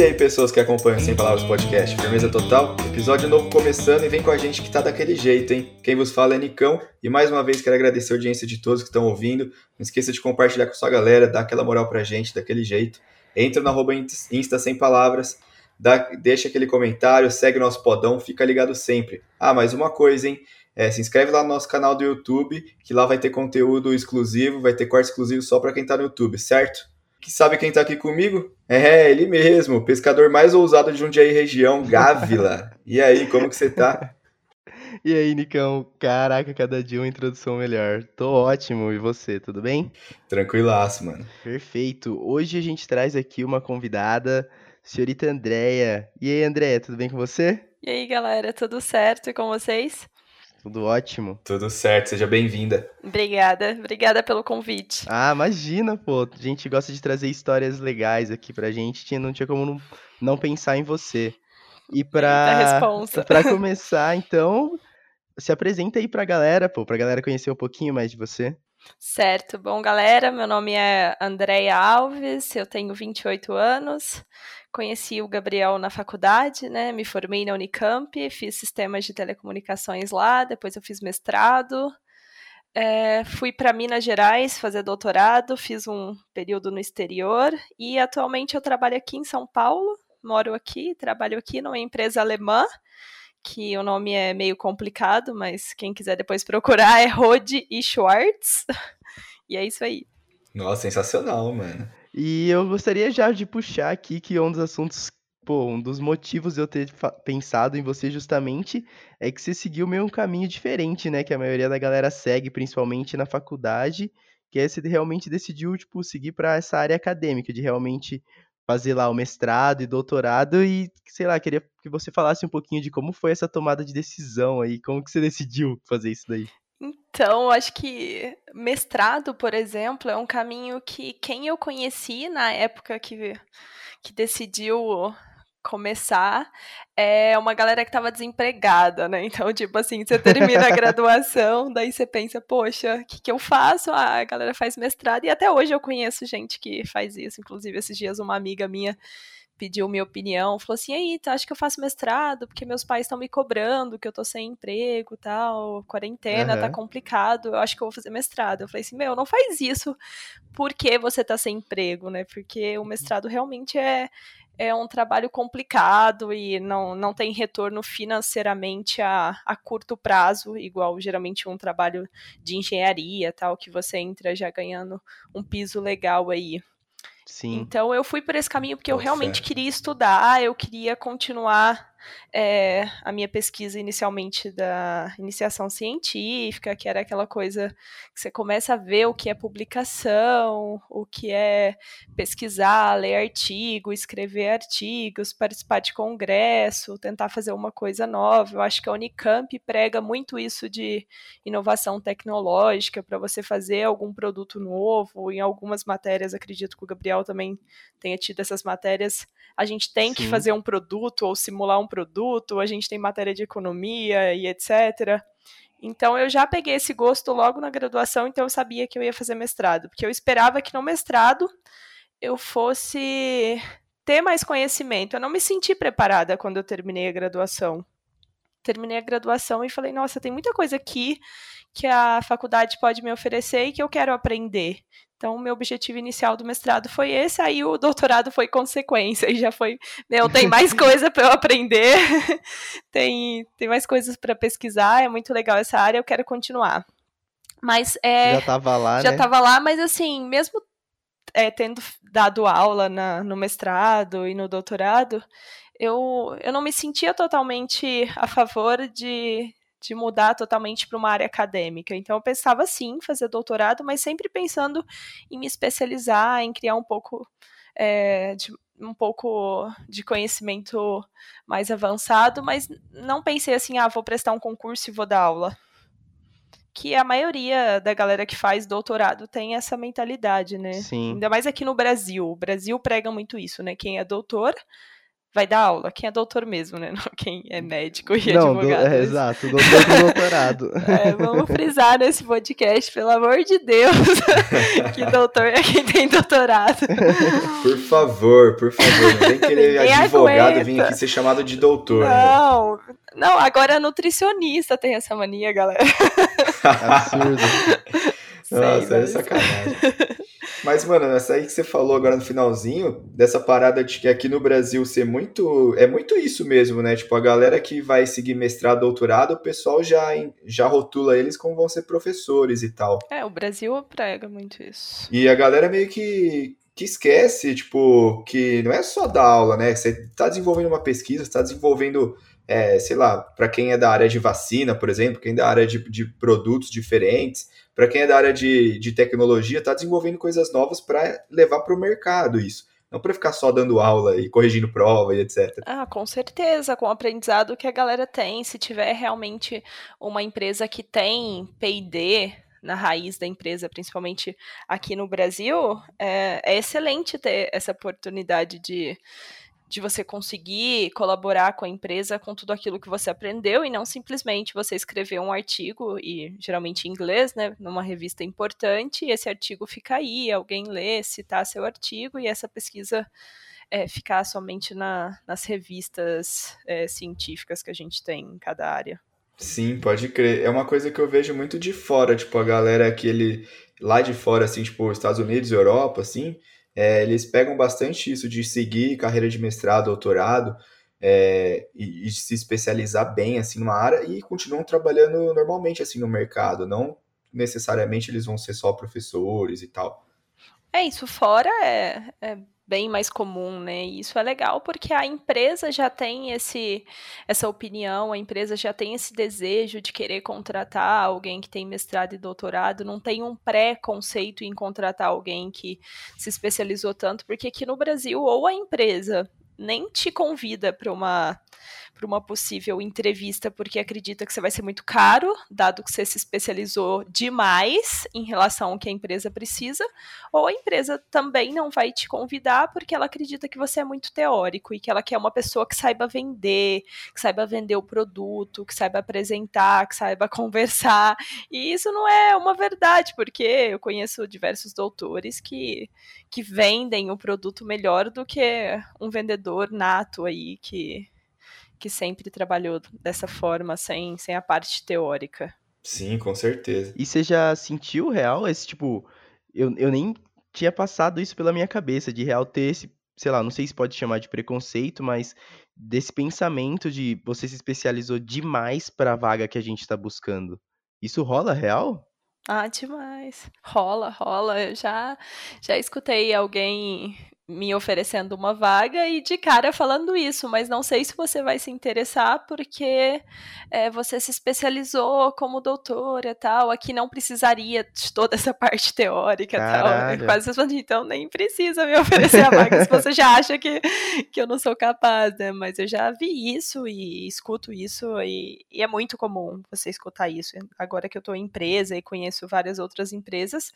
E aí, pessoas que acompanham Sem Palavras Podcast, firmeza total? Episódio novo começando e vem com a gente que tá daquele jeito, hein? Quem vos fala é Nicão e mais uma vez quero agradecer a audiência de todos que estão ouvindo. Não esqueça de compartilhar com sua galera, dar aquela moral pra gente daquele jeito. Entra no Insta Sem Palavras, dá, deixa aquele comentário, segue o nosso podão, fica ligado sempre. Ah, mais uma coisa, hein? É, se inscreve lá no nosso canal do YouTube, que lá vai ter conteúdo exclusivo, vai ter corte exclusivo só para quem tá no YouTube, certo? Que sabe quem tá aqui comigo? É, ele mesmo, o pescador mais ousado de Jundiaí região, Gávila. e aí, como que você tá? E aí, Nicão? Caraca, cada dia uma introdução melhor. Tô ótimo. E você, tudo bem? Tranquilaço, mano. Perfeito. Hoje a gente traz aqui uma convidada, senhorita Andréia. E aí, Andréia, tudo bem com você? E aí, galera, tudo certo e com vocês? Tudo ótimo. Tudo certo, seja bem-vinda. Obrigada, obrigada pelo convite. Ah, imagina, pô. A gente gosta de trazer histórias legais aqui pra gente. Não tinha como não, não pensar em você. E pra, pra começar, então, se apresenta aí pra galera, pô, pra galera conhecer um pouquinho mais de você. Certo. Bom, galera, meu nome é Andréia Alves, eu tenho 28 anos. Conheci o Gabriel na faculdade, né? Me formei na Unicamp, fiz sistemas de telecomunicações lá, depois eu fiz mestrado. É, fui para Minas Gerais fazer doutorado, fiz um período no exterior e atualmente eu trabalho aqui em São Paulo, moro aqui, trabalho aqui numa empresa alemã, que o nome é meio complicado, mas quem quiser depois procurar é Rode e Schwartz. e é isso aí. Nossa, sensacional, mano. E eu gostaria já de puxar aqui que um dos assuntos, pô, um dos motivos de eu ter pensado em você justamente é que você seguiu meio um caminho diferente, né? Que a maioria da galera segue, principalmente na faculdade, que é você realmente decidiu, tipo, seguir para essa área acadêmica, de realmente fazer lá o mestrado e doutorado e, sei lá, queria que você falasse um pouquinho de como foi essa tomada de decisão aí, como que você decidiu fazer isso daí. Então, acho que mestrado, por exemplo, é um caminho que quem eu conheci na época que, que decidiu começar é uma galera que estava desempregada, né? Então, tipo assim, você termina a graduação, daí você pensa, poxa, o que, que eu faço? Ah, a galera faz mestrado, e até hoje eu conheço gente que faz isso. Inclusive, esses dias uma amiga minha pediu minha opinião, falou assim, aí, tá, acho que eu faço mestrado, porque meus pais estão me cobrando, que eu tô sem emprego tal, quarentena, uhum. tá complicado, eu acho que eu vou fazer mestrado. Eu falei assim, meu, não faz isso porque você tá sem emprego, né? Porque o mestrado realmente é, é um trabalho complicado e não, não tem retorno financeiramente a, a curto prazo, igual geralmente um trabalho de engenharia, tal, que você entra já ganhando um piso legal aí. Sim. Então eu fui por esse caminho porque eu realmente queria estudar, eu queria continuar é, a minha pesquisa inicialmente da iniciação científica, que era aquela coisa que você começa a ver o que é publicação, o que é pesquisar, ler artigo, escrever artigos, participar de congresso, tentar fazer uma coisa nova. Eu acho que a Unicamp prega muito isso de inovação tecnológica para você fazer algum produto novo. Em algumas matérias, acredito que o Gabriel também tenha tido essas matérias a gente tem Sim. que fazer um produto ou simular um produto, a gente tem matéria de economia e etc. Então eu já peguei esse gosto logo na graduação, então eu sabia que eu ia fazer mestrado, porque eu esperava que no mestrado eu fosse ter mais conhecimento. Eu não me senti preparada quando eu terminei a graduação. Terminei a graduação e falei, nossa, tem muita coisa aqui que a faculdade pode me oferecer e que eu quero aprender. Então, o meu objetivo inicial do mestrado foi esse, aí o doutorado foi consequência, e já foi, meu, tem mais coisa para eu aprender, tem, tem mais coisas para pesquisar, é muito legal essa área, eu quero continuar. Mas é. Já estava lá, Já né? estava lá, mas assim, mesmo é, tendo dado aula na, no mestrado e no doutorado, eu, eu não me sentia totalmente a favor de, de mudar totalmente para uma área acadêmica. Então eu pensava sim fazer doutorado, mas sempre pensando em me especializar, em criar um pouco é, de, um pouco de conhecimento mais avançado, mas não pensei assim, ah, vou prestar um concurso e vou dar aula. Que a maioria da galera que faz doutorado tem essa mentalidade, né? Sim. Ainda mais aqui no Brasil. O Brasil prega muito isso, né? Quem é doutor vai dar aula. Quem é doutor mesmo, né? Não quem é médico e Não, advogado. Do, é, exato, doutor com doutorado. É, vamos frisar nesse podcast, pelo amor de Deus, que doutor é quem tem doutorado. Por favor, por favor, não tem querer advogado aguenta. vir aqui ser chamado de doutor. Não, né? não, agora nutricionista tem essa mania, galera. Absurdo. Nossa, é sacanagem. Mas, mano, essa aí que você falou agora no finalzinho, dessa parada de que aqui no Brasil ser muito. É muito isso mesmo, né? Tipo, a galera que vai seguir mestrado, doutorado, o pessoal já, já rotula eles como vão ser professores e tal. É, o Brasil prega muito isso. E a galera meio que, que esquece, tipo, que não é só dar aula, né? Você tá desenvolvendo uma pesquisa, você tá desenvolvendo. É, sei lá, para quem é da área de vacina, por exemplo, quem é da área de, de produtos diferentes, para quem é da área de, de tecnologia, está desenvolvendo coisas novas para levar para o mercado isso. Não para ficar só dando aula e corrigindo prova e etc. Ah, com certeza, com o aprendizado que a galera tem. Se tiver realmente uma empresa que tem PD na raiz da empresa, principalmente aqui no Brasil, é, é excelente ter essa oportunidade de, de você conseguir colaborar com a empresa com tudo aquilo que você aprendeu e não simplesmente você escrever um artigo, e geralmente em inglês, né, numa revista importante, esse artigo fica aí, alguém lê, citar seu artigo, e essa pesquisa é, ficar somente na, nas revistas é, científicas que a gente tem em cada área. Sim, pode crer. É uma coisa que eu vejo muito de fora, tipo, a galera que ele lá de fora, assim, tipo, Estados Unidos, Europa, assim, é, eles pegam bastante isso de seguir carreira de mestrado, doutorado, é, e, e, se especializar bem assim numa área e continuam trabalhando normalmente assim no mercado, não necessariamente eles vão ser só professores e tal. É isso, fora é, é bem mais comum, né? E isso é legal porque a empresa já tem esse essa opinião, a empresa já tem esse desejo de querer contratar alguém que tem mestrado e doutorado, não tem um pré-conceito em contratar alguém que se especializou tanto, porque aqui no Brasil ou a empresa nem te convida para uma para uma possível entrevista porque acredita que você vai ser muito caro, dado que você se especializou demais em relação ao que a empresa precisa, ou a empresa também não vai te convidar porque ela acredita que você é muito teórico e que ela quer uma pessoa que saiba vender, que saiba vender o produto, que saiba apresentar, que saiba conversar. E isso não é uma verdade, porque eu conheço diversos doutores que, que vendem o produto melhor do que um vendedor nato aí que que sempre trabalhou dessa forma, sem, sem a parte teórica. Sim, com certeza. E você já sentiu real esse tipo. Eu, eu nem tinha passado isso pela minha cabeça, de real ter esse, sei lá, não sei se pode chamar de preconceito, mas desse pensamento de você se especializou demais para a vaga que a gente está buscando. Isso rola real? Ah, demais. Rola, rola. Eu já, já escutei alguém me oferecendo uma vaga e de cara falando isso, mas não sei se você vai se interessar porque é, você se especializou como doutora tal, aqui não precisaria de toda essa parte teórica Caralho. tal. Quase falando, então nem precisa me oferecer a vaga se você já acha que, que eu não sou capaz, né? Mas eu já vi isso e escuto isso e, e é muito comum você escutar isso. Agora que eu estou em empresa e conheço várias outras empresas,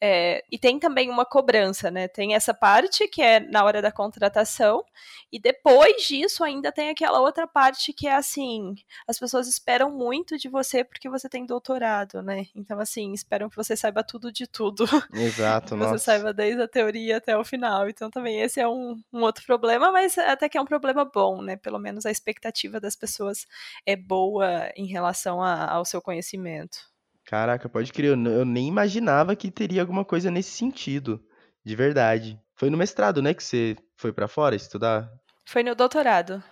é, e tem também uma cobrança, né? Tem essa parte que é na hora da contratação, e depois disso ainda tem aquela outra parte que é assim, as pessoas esperam muito de você porque você tem doutorado, né? Então, assim, esperam que você saiba tudo de tudo. Exato, que nossa. Você saiba desde a teoria até o final. Então, também esse é um, um outro problema, mas até que é um problema bom, né? Pelo menos a expectativa das pessoas é boa em relação a, ao seu conhecimento. Caraca, pode crer, eu, eu nem imaginava que teria alguma coisa nesse sentido, de verdade. Foi no mestrado, né, que você foi para fora estudar? Foi no doutorado.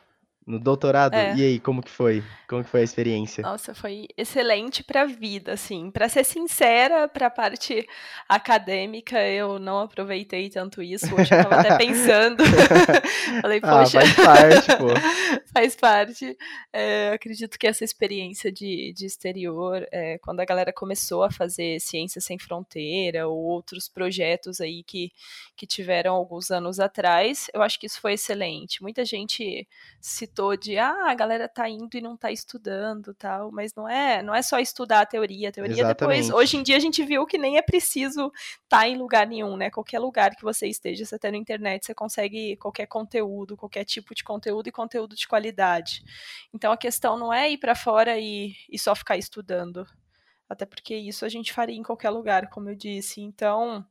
No doutorado? É. E aí, como que foi? Como que foi a experiência? Nossa, foi excelente para a vida, assim. Para ser sincera, para a parte acadêmica, eu não aproveitei tanto isso. Hoje eu tava até pensando. Falei, ah, poxa. Ah, faz parte, pô. faz parte. É, acredito que essa experiência de, de exterior, é, quando a galera começou a fazer Ciência Sem Fronteira ou outros projetos aí que, que tiveram alguns anos atrás, eu acho que isso foi excelente. Muita gente se escutou de ah, a galera tá indo e não tá estudando tal, mas não é, não é só estudar a teoria, a teoria Exatamente. depois. Hoje em dia a gente viu que nem é preciso estar tá em lugar nenhum, né? Qualquer lugar que você esteja, você tá na internet, você consegue qualquer conteúdo, qualquer tipo de conteúdo e conteúdo de qualidade. Então a questão não é ir para fora e, e só ficar estudando. Até porque isso a gente faria em qualquer lugar, como eu disse. Então,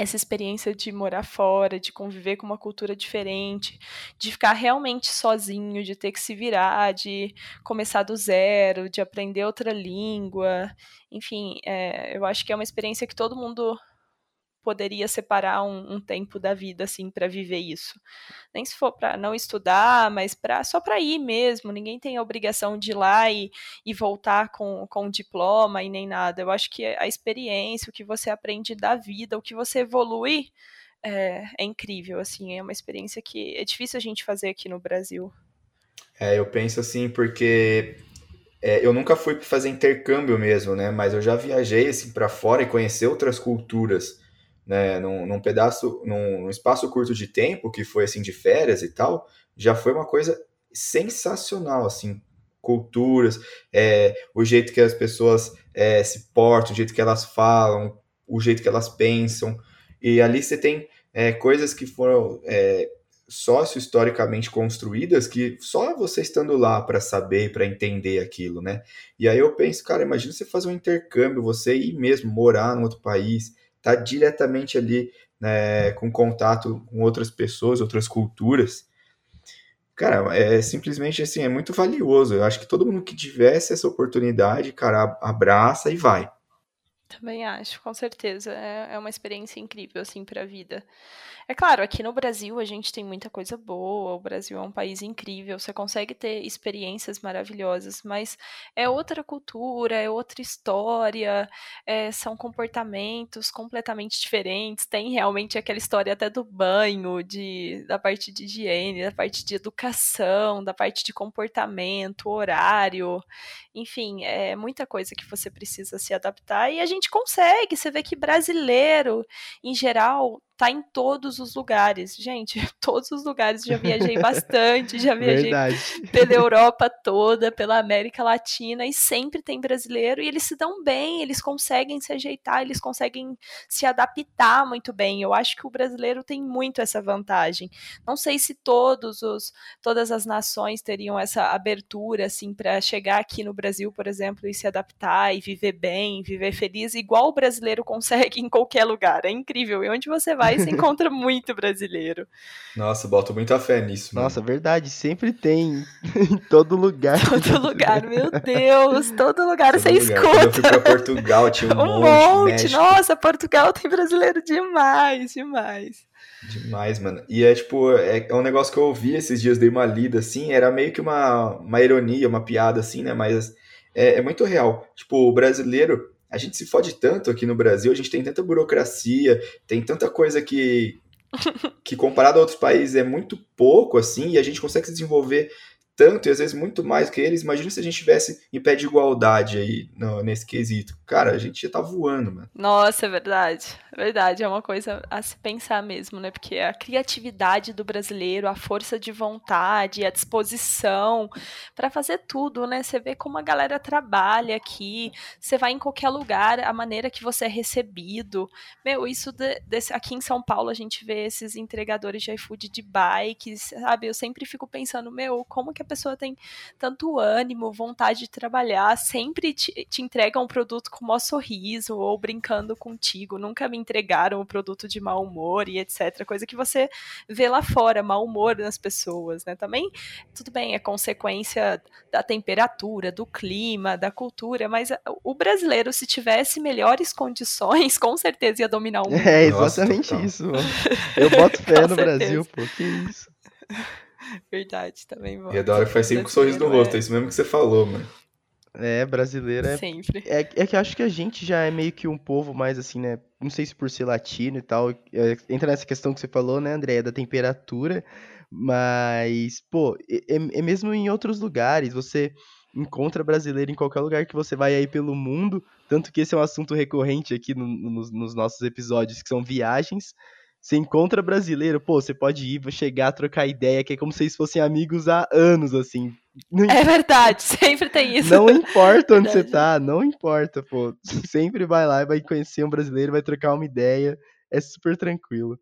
essa experiência de morar fora, de conviver com uma cultura diferente, de ficar realmente sozinho, de ter que se virar, de começar do zero, de aprender outra língua. Enfim, é, eu acho que é uma experiência que todo mundo poderia separar um, um tempo da vida assim para viver isso. Nem se for para não estudar, mas para só para ir mesmo. Ninguém tem a obrigação de ir lá e, e voltar com, com diploma e nem nada. Eu acho que a experiência, o que você aprende da vida, o que você evolui é, é incrível. Assim, é uma experiência que é difícil a gente fazer aqui no Brasil. É, eu penso assim porque é, eu nunca fui fazer intercâmbio mesmo, né? Mas eu já viajei assim para fora e conhecer outras culturas né, num, num pedaço, num, num, espaço curto de tempo, que foi assim de férias e tal, já foi uma coisa sensacional, assim, culturas, é, o jeito que as pessoas é, se portam, o jeito que elas falam, o jeito que elas pensam, e ali você tem é, coisas que foram é, sócio-historicamente construídas que só você estando lá para saber, para entender aquilo, né? E aí eu penso, cara, imagina você fazer um intercâmbio, você ir mesmo morar em outro país, está diretamente ali né, com contato com outras pessoas, outras culturas. Cara, é simplesmente assim, é muito valioso. Eu acho que todo mundo que tivesse essa oportunidade, cara, abraça e vai. Também acho, com certeza. É, é uma experiência incrível, assim, para a vida. É claro, aqui no Brasil a gente tem muita coisa boa, o Brasil é um país incrível, você consegue ter experiências maravilhosas, mas é outra cultura, é outra história, é, são comportamentos completamente diferentes. Tem realmente aquela história até do banho, de, da parte de higiene, da parte de educação, da parte de comportamento, horário, enfim, é muita coisa que você precisa se adaptar e a gente consegue. Você vê que brasileiro, em geral, tá em todos os lugares. Gente, todos os lugares. Já viajei bastante, já viajei Verdade. pela Europa toda, pela América Latina, e sempre tem brasileiro, e eles se dão bem, eles conseguem se ajeitar, eles conseguem se adaptar muito bem. Eu acho que o brasileiro tem muito essa vantagem. Não sei se todos os, todas as nações teriam essa abertura, assim, para chegar aqui no Brasil, por exemplo, e se adaptar e viver bem, viver feliz, igual o brasileiro consegue em qualquer lugar. É incrível. E onde você vai, você encontra muito brasileiro. Nossa, boto muita fé nisso. Mano. Nossa, verdade, sempre tem em todo lugar. Todo lugar, meu Deus, todo lugar todo você lugar. escuta. Quando eu fui pra Portugal, tinha um, um monte. monte. Nossa, Portugal tem brasileiro demais, demais. Demais, mano. E é tipo, é, é um negócio que eu ouvi esses dias, dei uma lida assim, era meio que uma, uma ironia, uma piada assim, né? Mas é, é muito real. Tipo, o brasileiro, a gente se fode tanto aqui no Brasil, a gente tem tanta burocracia, tem tanta coisa que, que comparado a outros países é muito pouco, assim, e a gente consegue se desenvolver tanto e às vezes muito mais que eles. Imagina se a gente tivesse em pé de igualdade aí no, nesse quesito. Cara, a gente já tá voando, mano. Nossa, é verdade. É verdade, é uma coisa a se pensar mesmo, né? Porque a criatividade do brasileiro, a força de vontade, a disposição para fazer tudo, né? Você vê como a galera trabalha aqui, você vai em qualquer lugar, a maneira que você é recebido. Meu, isso de, desse, aqui em São Paulo a gente vê esses entregadores de iFood de bikes, sabe? Eu sempre fico pensando, meu, como que a pessoa tem tanto ânimo, vontade de trabalhar, sempre te, te entrega um produto com o maior sorriso ou brincando contigo, nunca me entregaram o produto de mau humor e etc. Coisa que você vê lá fora, mau humor nas pessoas, né? Também, tudo bem, é consequência da temperatura, do clima, da cultura, mas o brasileiro, se tivesse melhores condições, com certeza ia dominar o mundo. É exatamente Nossa, isso. Mano. Eu boto fé no certeza. Brasil, pô, que isso. Verdade, também. E a da hora faz sempre com um sorriso no rosto, é. é isso mesmo que você falou, mano. É, brasileiro é. Sempre. É, é que eu acho que a gente já é meio que um povo mais assim, né? Não sei se por ser latino e tal. É, entra nessa questão que você falou, né, André? Da temperatura. Mas, pô, é, é mesmo em outros lugares. Você encontra brasileiro em qualquer lugar que você vai aí pelo mundo. Tanto que esse é um assunto recorrente aqui no, no, nos nossos episódios, que são viagens. Você encontra brasileiro, pô, você pode ir, chegar, trocar ideia, que é como se vocês fossem amigos há anos, assim. Não é verdade, sempre tem isso. Não importa onde você tá, não importa, pô. Sempre vai lá e vai conhecer um brasileiro, vai trocar uma ideia. É super tranquilo.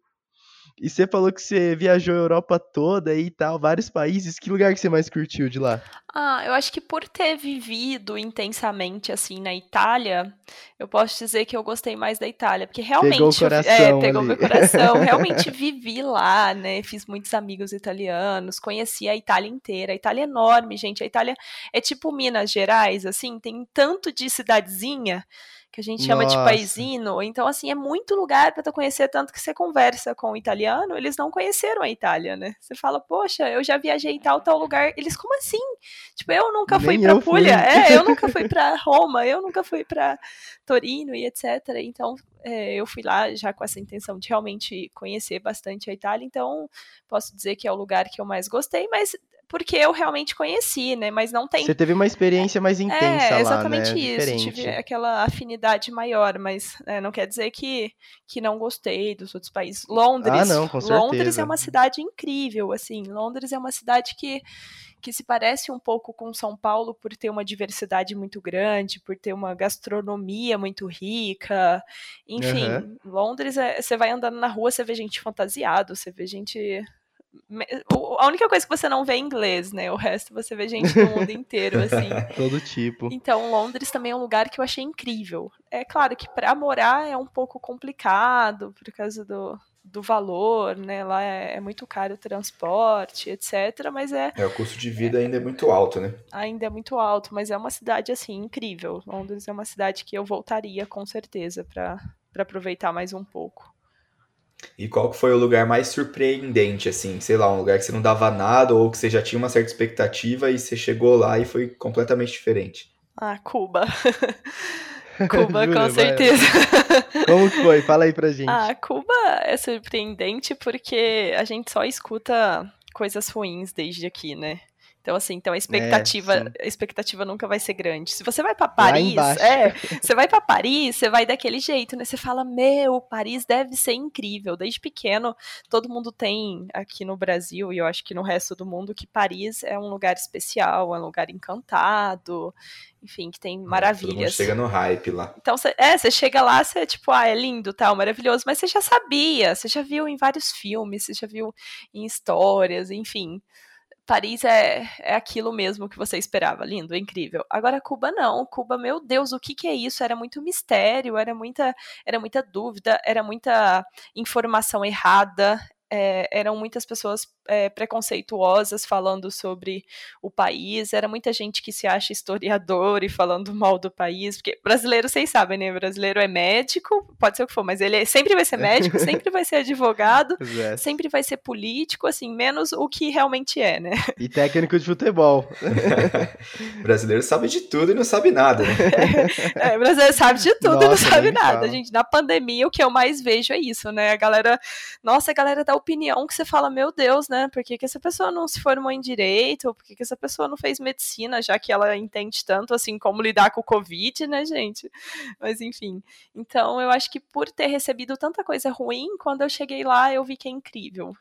E você falou que você viajou a Europa toda e tal, vários países. Que lugar que você mais curtiu de lá? Ah, eu acho que por ter vivido intensamente assim na Itália, eu posso dizer que eu gostei mais da Itália, porque realmente pegou o coração, é, pegou ali. meu coração, realmente vivi lá, né? Fiz muitos amigos italianos, conheci a Itália inteira. A Itália é enorme, gente. A Itália é tipo Minas Gerais, assim, tem tanto de cidadezinha que a gente chama Nossa. de paisino. Então, assim, é muito lugar para tu conhecer, tanto que você conversa com o italiano, eles não conheceram a Itália, né? Você fala, poxa, eu já viajei em tal, tal lugar. Eles, como assim? Tipo, eu nunca fui para Puglia, é, eu nunca fui para Roma, eu nunca fui para Torino e etc. Então, é, eu fui lá já com essa intenção de realmente conhecer bastante a Itália, então posso dizer que é o lugar que eu mais gostei, mas porque eu realmente conheci, né? Mas não tem. Você teve uma experiência mais intensa é, lá, exatamente né? isso. Diferente. Tive aquela afinidade maior, mas é, não quer dizer que, que não gostei dos outros países. Londres. Ah, não, com certeza. Londres é uma cidade incrível, assim. Londres é uma cidade que que se parece um pouco com São Paulo por ter uma diversidade muito grande, por ter uma gastronomia muito rica. Enfim, uhum. Londres, é, você vai andando na rua, você vê gente fantasiado, você vê gente a única coisa que você não vê é inglês, né? O resto você vê gente do mundo inteiro, assim. Todo tipo. Então, Londres também é um lugar que eu achei incrível. É claro que para morar é um pouco complicado por causa do, do valor, né? Lá é, é, muito caro o transporte, etc. Mas é. É, o custo de vida é, ainda é muito alto, né? Ainda é muito alto, mas é uma cidade, assim, incrível. Londres é uma cidade que eu voltaria com certeza para aproveitar mais um pouco. E qual que foi o lugar mais surpreendente, assim? Sei lá, um lugar que você não dava nada ou que você já tinha uma certa expectativa e você chegou lá e foi completamente diferente? Ah, Cuba. Cuba, com certeza. Como foi? Fala aí pra gente. Ah, Cuba é surpreendente porque a gente só escuta coisas ruins desde aqui, né? Então, assim, então a expectativa, é, a expectativa nunca vai ser grande. Se você vai para Paris, é, você vai para Paris, você vai daquele jeito, né? Você fala, meu, Paris deve ser incrível. Desde pequeno, todo mundo tem aqui no Brasil e eu acho que no resto do mundo que Paris é um lugar especial, é um lugar encantado enfim, que tem maravilhas. chega no hype lá. Então, cê, é, você chega lá, você é tipo, ah, é lindo, tal, maravilhoso, mas você já sabia, você já viu em vários filmes, você já viu em histórias, enfim. Paris é, é aquilo mesmo que você esperava, lindo, incrível. Agora Cuba não, Cuba, meu Deus, o que, que é isso? Era muito mistério, era muita, era muita dúvida, era muita informação errada, é, eram muitas pessoas é, preconceituosas falando sobre o país, era muita gente que se acha historiador e falando mal do país, porque brasileiro, vocês sabem, né? Brasileiro é médico, pode ser o que for, mas ele é, sempre vai ser médico, sempre vai ser advogado, é. sempre vai ser político, assim, menos o que realmente é, né? E técnico de futebol. brasileiro sabe de tudo e não sabe nada. Né? É, é, brasileiro sabe de tudo nossa, e não sabe nada, fala. gente. Na pandemia, o que eu mais vejo é isso, né? A galera, nossa, a galera dá opinião que você fala, meu Deus, né? Por que, que essa pessoa não se formou em direito? Ou por que, que essa pessoa não fez medicina, já que ela entende tanto assim como lidar com o Covid, né, gente? Mas enfim. Então eu acho que por ter recebido tanta coisa ruim, quando eu cheguei lá, eu vi que é incrível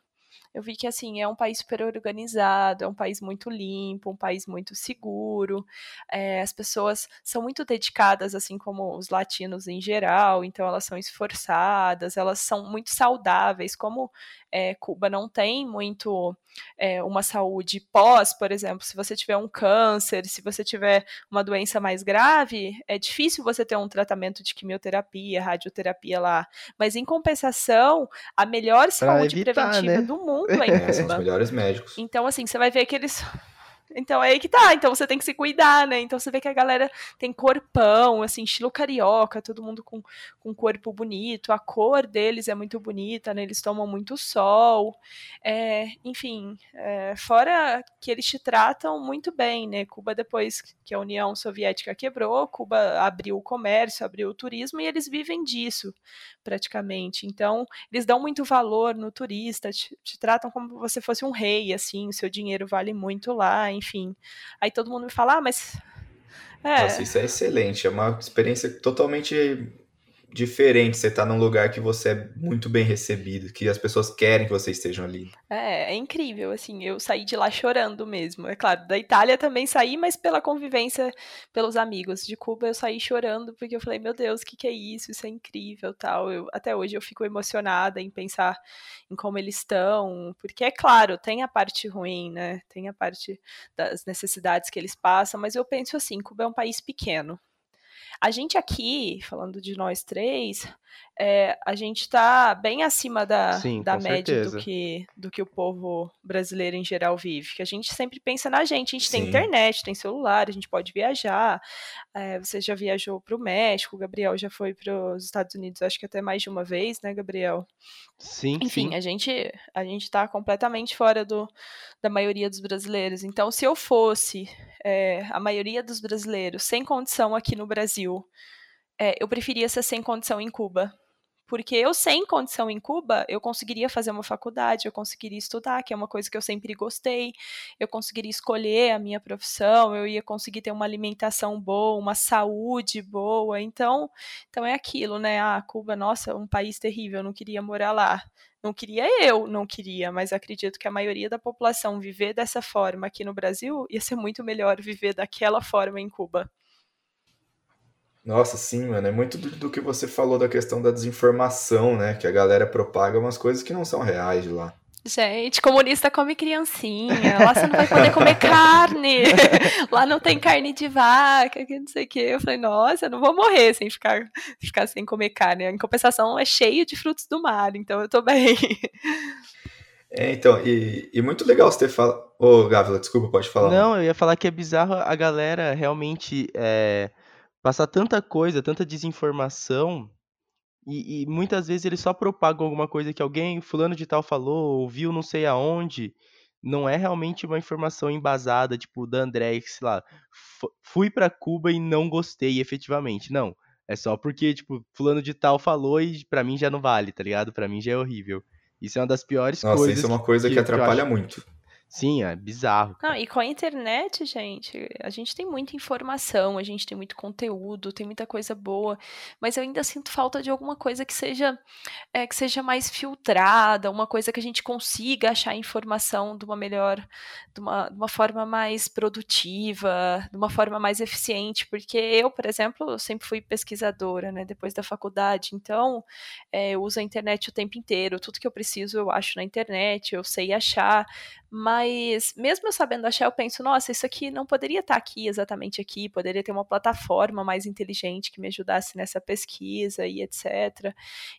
eu vi que assim é um país super organizado, é um país muito limpo, um país muito seguro. É, as pessoas são muito dedicadas, assim como os latinos em geral, então elas são esforçadas, elas são muito saudáveis. Como é, Cuba não tem muito é, uma saúde pós, por exemplo, se você tiver um câncer, se você tiver uma doença mais grave, é difícil você ter um tratamento de quimioterapia, radioterapia lá. Mas em compensação, a melhor saúde evitar, preventiva né? do mundo é em Cuba. São os melhores médicos. Então, assim, você vai ver que eles então é aí que tá. Então você tem que se cuidar, né? Então você vê que a galera tem corpão, assim, estilo carioca, todo mundo com, com corpo bonito. A cor deles é muito bonita, né? Eles tomam muito sol. É, enfim, é, fora que eles te tratam muito bem, né? Cuba, depois que a União Soviética quebrou, Cuba abriu o comércio, abriu o turismo e eles vivem disso, praticamente. Então, eles dão muito valor no turista, te, te tratam como você fosse um rei, assim, o seu dinheiro vale muito lá, enfim. Aí todo mundo me fala, ah, mas. É. Nossa, isso é excelente, é uma experiência totalmente diferente você tá num lugar que você é muito bem recebido, que as pessoas querem que você esteja ali. É, é incrível, assim, eu saí de lá chorando mesmo. É claro, da Itália também saí, mas pela convivência, pelos amigos. De Cuba eu saí chorando porque eu falei, meu Deus, o que, que é isso? Isso é incrível, tal. Eu, até hoje eu fico emocionada em pensar em como eles estão, porque é claro, tem a parte ruim, né? Tem a parte das necessidades que eles passam, mas eu penso assim, Cuba é um país pequeno. A gente aqui, falando de nós três, é, a gente está bem acima da, Sim, da média do que, do que o povo brasileiro em geral vive. Que a gente sempre pensa na gente. A gente Sim. tem internet, tem celular, a gente pode viajar. É, você já viajou para o México, o Gabriel já foi para os Estados Unidos, acho que até mais de uma vez, né, Gabriel? Sim. Enfim, sim. a gente a gente está completamente fora do, da maioria dos brasileiros. Então, se eu fosse é, a maioria dos brasileiros sem condição aqui no Brasil, é, eu preferia ser sem condição em Cuba porque eu, sem condição em Cuba, eu conseguiria fazer uma faculdade, eu conseguiria estudar, que é uma coisa que eu sempre gostei, eu conseguiria escolher a minha profissão, eu ia conseguir ter uma alimentação boa, uma saúde boa. Então, então é aquilo, né? Ah, Cuba, nossa, um país terrível, eu não queria morar lá. Não queria eu, não queria, mas acredito que a maioria da população viver dessa forma aqui no Brasil ia ser muito melhor viver daquela forma em Cuba. Nossa, sim, mano. É muito do, do, que você falou da questão da desinformação, né? Que a galera propaga umas coisas que não são reais de lá. Gente, comunista come criancinha. Lá você não vai poder comer carne. Lá não tem carne de vaca, que não sei o quê. Eu falei, nossa, eu não vou morrer sem ficar, ficar sem comer carne. Em compensação, é cheio de frutos do mar, então eu tô bem. É, então, e, e muito legal você ter falado. Ô, Gávila, desculpa, pode falar. Não, eu ia falar que é bizarro a galera realmente. É passar tanta coisa, tanta desinformação, e, e, muitas vezes eles só propagam alguma coisa que alguém, fulano de tal, falou, ouviu não sei aonde. Não é realmente uma informação embasada, tipo, da André, sei lá, fui para Cuba e não gostei efetivamente. Não. É só porque, tipo, fulano de tal falou e para mim já não vale, tá ligado? Para mim já é horrível. Isso é uma das piores Nossa, coisas. Nossa, isso é uma coisa que, que atrapalha que muito. Sim, é bizarro. Não, e com a internet, gente, a gente tem muita informação, a gente tem muito conteúdo, tem muita coisa boa, mas eu ainda sinto falta de alguma coisa que seja é, que seja mais filtrada, uma coisa que a gente consiga achar informação de uma melhor, de uma, de uma forma mais produtiva, de uma forma mais eficiente, porque eu, por exemplo, sempre fui pesquisadora, né, depois da faculdade, então é, eu uso a internet o tempo inteiro, tudo que eu preciso eu acho na internet, eu sei achar, mas mesmo eu sabendo achar, eu penso, nossa, isso aqui não poderia estar aqui exatamente aqui, poderia ter uma plataforma mais inteligente que me ajudasse nessa pesquisa e etc.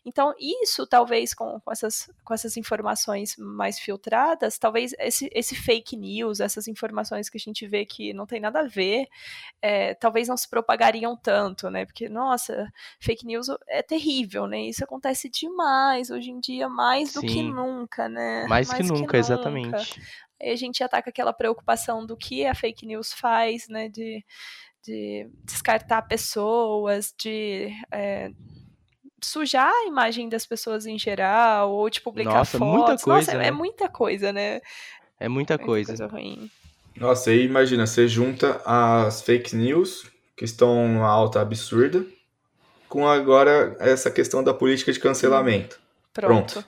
Então, isso talvez com, com, essas, com essas informações mais filtradas, talvez esse, esse fake news, essas informações que a gente vê que não tem nada a ver, é, talvez não se propagariam tanto, né? Porque, nossa, fake news é terrível, né? Isso acontece demais hoje em dia, mais do Sim. que nunca, né? Mais, mais que, que, nunca, nunca. exatamente. Aí a gente ataca aquela preocupação do que a fake news faz, né? De, de descartar pessoas, de é, sujar a imagem das pessoas em geral, ou de publicar Nossa, fotos. Muita coisa, Nossa, né? é muita coisa, né? É muita, muita coisa. coisa ruim. Nossa, aí imagina, você junta as fake news, que estão alta absurda, com agora essa questão da política de cancelamento. Pronto. Pronto.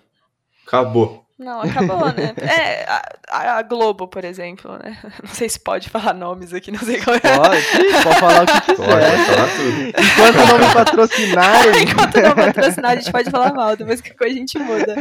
Acabou. Não, acabou, né? É, a, a, Globo, por exemplo, né? Não sei se pode falar nomes aqui, não sei qual é. Pode, pode falar o que quiser. Pode falar tudo. Enquanto não me patrocinarem. Enquanto não patrocinar, a gente pode falar mal, depois que coisa a gente muda.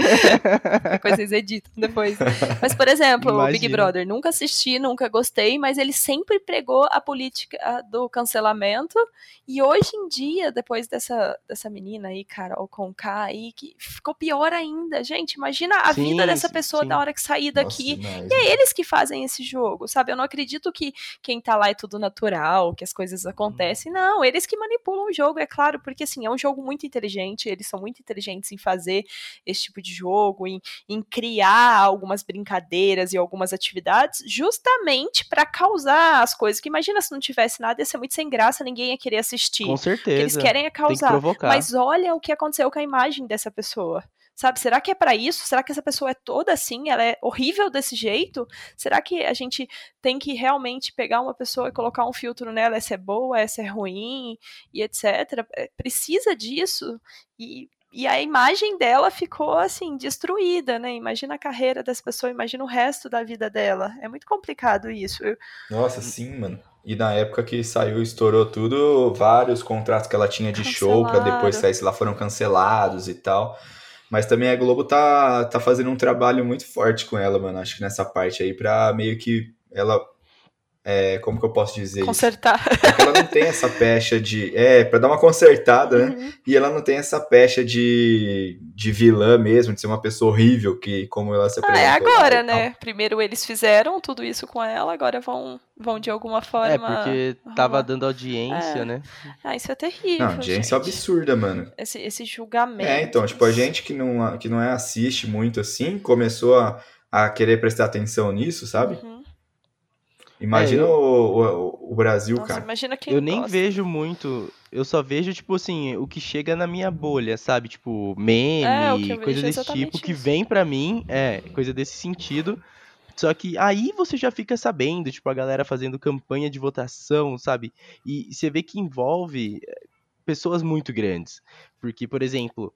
Depois vocês editam depois. Mas, por exemplo, Imagina. o Big Brother, nunca assisti, nunca gostei, mas ele sempre pregou a política do cancelamento. E hoje em dia, depois dessa, dessa menina aí, Carol Conká aí, que ficou pior ainda. Gente, imagina a Sim. vida dessa pessoa sim. da hora que sair daqui. Nossa, e é eles que fazem esse jogo, sabe? Eu não acredito que quem tá lá é tudo natural, que as coisas acontecem. Hum. Não, eles que manipulam o jogo, é claro, porque assim, é um jogo muito inteligente, eles são muito inteligentes em fazer esse tipo de jogo, em, em criar algumas brincadeiras e algumas atividades, justamente para causar as coisas. Que imagina se não tivesse nada, ia ser muito sem graça, ninguém ia querer assistir. Com certeza. eles querem é causar. Mas olha o que aconteceu com a imagem dessa pessoa Sabe? Será que é para isso? Será que essa pessoa é toda assim? Ela é horrível desse jeito? Será que a gente tem que realmente pegar uma pessoa e colocar um filtro nela? Essa é boa, essa é ruim e etc. É, precisa disso? E e a imagem dela ficou assim destruída, né? Imagina a carreira dessa pessoa, imagina o resto da vida dela. É muito complicado isso. Nossa, sim, mano. E na época que saiu, estourou tudo, vários contratos que ela tinha de show para depois sair, sei lá, foram cancelados e tal. Mas também a Globo tá, tá fazendo um trabalho muito forte com ela, mano. Acho que nessa parte aí, pra meio que ela é, como que eu posso dizer Consertar. Isso? Porque ela não tem essa pecha de. É, pra dar uma consertada, né? Uhum. E ela não tem essa pecha de, de vilã mesmo, de ser uma pessoa horrível, que como ela se apresentou. Ah, é agora, né? Primeiro eles fizeram tudo isso com ela, agora vão, vão de alguma forma. É, porque tava dando audiência, é. né? Ah, isso é terrível. Não, audiência gente. absurda, mano. Esse, esse julgamento. É, então, tipo, a gente que não, que não é assiste muito assim, começou a, a querer prestar atenção nisso, sabe? Uhum. Imagina é, eu... o, o, o, Brasil, Nossa, cara. Imagina quem eu gosta. nem vejo muito. Eu só vejo, tipo assim, o que chega na minha bolha, sabe? Tipo, meme, é, coisa desse tipo, isso. que vem pra mim, é, coisa desse sentido. Só que aí você já fica sabendo, tipo, a galera fazendo campanha de votação, sabe? E você vê que envolve eh, pessoas muito grandes. Porque, por exemplo,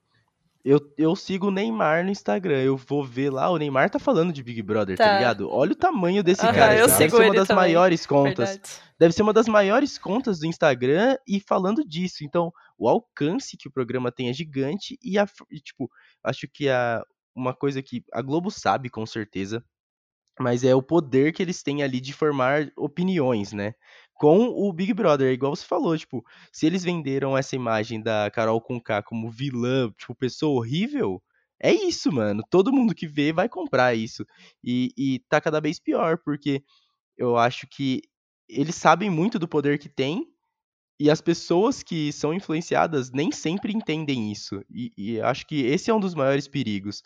eu, eu sigo o Neymar no Instagram. Eu vou ver lá, o Neymar tá falando de Big Brother, tá, tá ligado? Olha o tamanho desse uhum, cara. Eu Deve sigo ser uma das também. maiores contas. Verdade. Deve ser uma das maiores contas do Instagram e falando disso. Então, o alcance que o programa tem é gigante e, a, e tipo, acho que a, uma coisa que a Globo sabe com certeza, mas é o poder que eles têm ali de formar opiniões, né? Com o Big Brother, igual você falou, tipo, se eles venderam essa imagem da Carol Conká como vilã, tipo, pessoa horrível, é isso, mano. Todo mundo que vê vai comprar isso. E, e tá cada vez pior, porque eu acho que eles sabem muito do poder que tem, e as pessoas que são influenciadas nem sempre entendem isso. E, e acho que esse é um dos maiores perigos,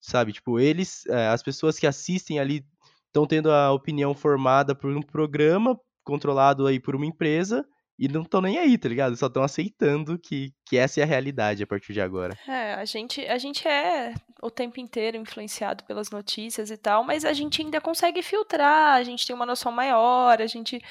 sabe? Tipo, eles, eh, as pessoas que assistem ali estão tendo a opinião formada por um programa controlado aí por uma empresa e não estão nem aí, tá ligado? Só estão aceitando que, que essa é a realidade a partir de agora. É, a gente, a gente é o tempo inteiro influenciado pelas notícias e tal, mas a gente ainda consegue filtrar, a gente tem uma noção maior, a gente,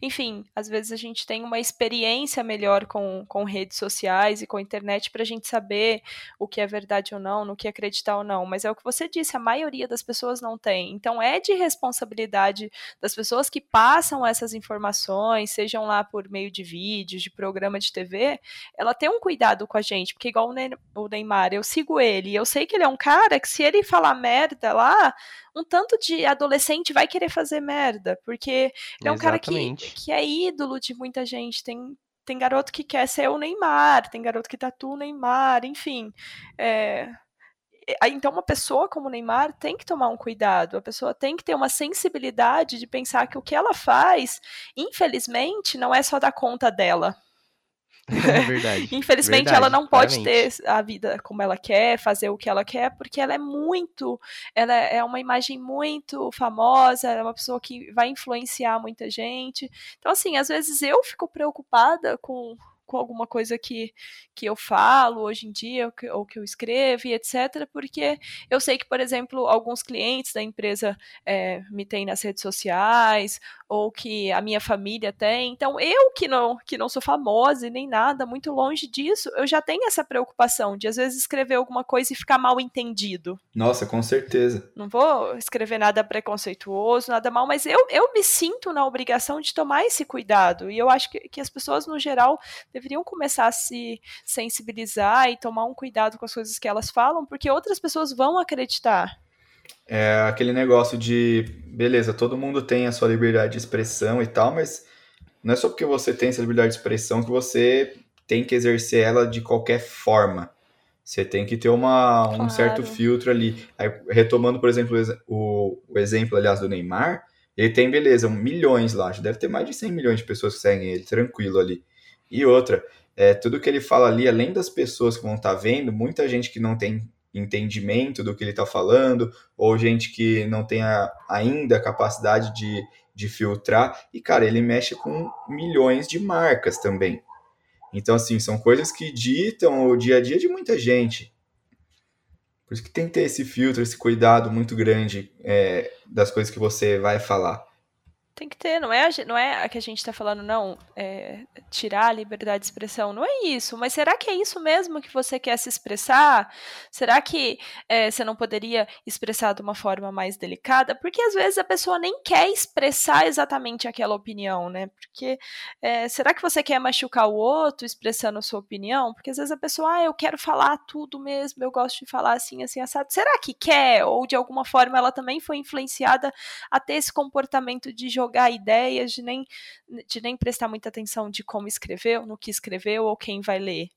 enfim, às vezes a gente tem uma experiência melhor com, com redes sociais e com a internet pra gente saber o que é verdade ou não, no que acreditar ou não. Mas é o que você disse, a maioria das pessoas não tem. Então é de responsabilidade das pessoas que passam essas informações, sejam lá por meio de vídeos, de programa de TV, ela tem um cuidado com a gente, porque igual o Neymar, eu sigo ele, eu sei que ele é um cara que se ele falar merda lá, um tanto de adolescente vai querer fazer merda, porque ele é um cara que, que é ídolo de muita gente, tem tem garoto que quer ser o Neymar, tem garoto que tatua o Neymar, enfim. É... Então, uma pessoa como o Neymar tem que tomar um cuidado, a pessoa tem que ter uma sensibilidade de pensar que o que ela faz, infelizmente, não é só da conta dela. É verdade. Infelizmente, verdade, ela não pode claramente. ter a vida como ela quer, fazer o que ela quer, porque ela é muito. Ela é uma imagem muito famosa, é uma pessoa que vai influenciar muita gente. Então, assim, às vezes eu fico preocupada com com alguma coisa que, que eu falo hoje em dia, ou que, ou que eu escrevo, etc., porque eu sei que, por exemplo, alguns clientes da empresa é, me têm nas redes sociais, ou que a minha família tem. Então, eu que não, que não sou famosa e nem nada, muito longe disso, eu já tenho essa preocupação de, às vezes, escrever alguma coisa e ficar mal entendido. Nossa, com certeza. Não vou escrever nada preconceituoso, nada mal, mas eu, eu me sinto na obrigação de tomar esse cuidado. E eu acho que, que as pessoas, no geral, deveriam começar a se sensibilizar e tomar um cuidado com as coisas que elas falam, porque outras pessoas vão acreditar. É aquele negócio de, beleza, todo mundo tem a sua liberdade de expressão e tal, mas não é só porque você tem essa liberdade de expressão que você tem que exercer ela de qualquer forma. Você tem que ter uma, um certo filtro ali. Aí, retomando, por exemplo, o, o exemplo, aliás, do Neymar, ele tem, beleza, milhões lá, deve ter mais de 100 milhões de pessoas que seguem ele, tranquilo ali. E outra, é, tudo que ele fala ali, além das pessoas que vão estar tá vendo, muita gente que não tem entendimento do que ele está falando, ou gente que não tem a, ainda capacidade de, de filtrar. E, cara, ele mexe com milhões de marcas também. Então, assim, são coisas que ditam o dia a dia de muita gente. Por isso que tem que ter esse filtro, esse cuidado muito grande é, das coisas que você vai falar. Tem que ter, não é, não é a que a gente está falando, não, é, tirar a liberdade de expressão, não é isso, mas será que é isso mesmo que você quer se expressar? Será que é, você não poderia expressar de uma forma mais delicada? Porque às vezes a pessoa nem quer expressar exatamente aquela opinião, né? Porque é, será que você quer machucar o outro expressando a sua opinião? Porque às vezes a pessoa, ah, eu quero falar tudo mesmo, eu gosto de falar assim, assim, assado. Será que quer? Ou de alguma forma ela também foi influenciada a ter esse comportamento de jogar ideias, de nem, de nem prestar muita atenção de como escreveu, no que escreveu ou quem vai ler.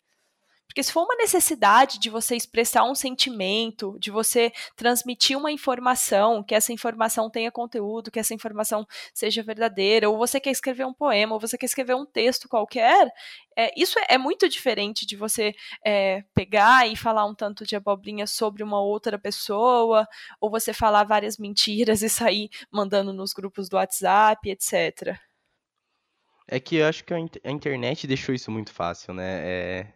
Porque se for uma necessidade de você expressar um sentimento, de você transmitir uma informação, que essa informação tenha conteúdo, que essa informação seja verdadeira, ou você quer escrever um poema, ou você quer escrever um texto qualquer, é, isso é, muito diferente de você é, pegar e falar um tanto de abobrinha sobre uma outra pessoa, ou você falar várias mentiras e sair mandando nos grupos do WhatsApp, etc. É que eu acho que a internet deixou isso muito fácil, né? É,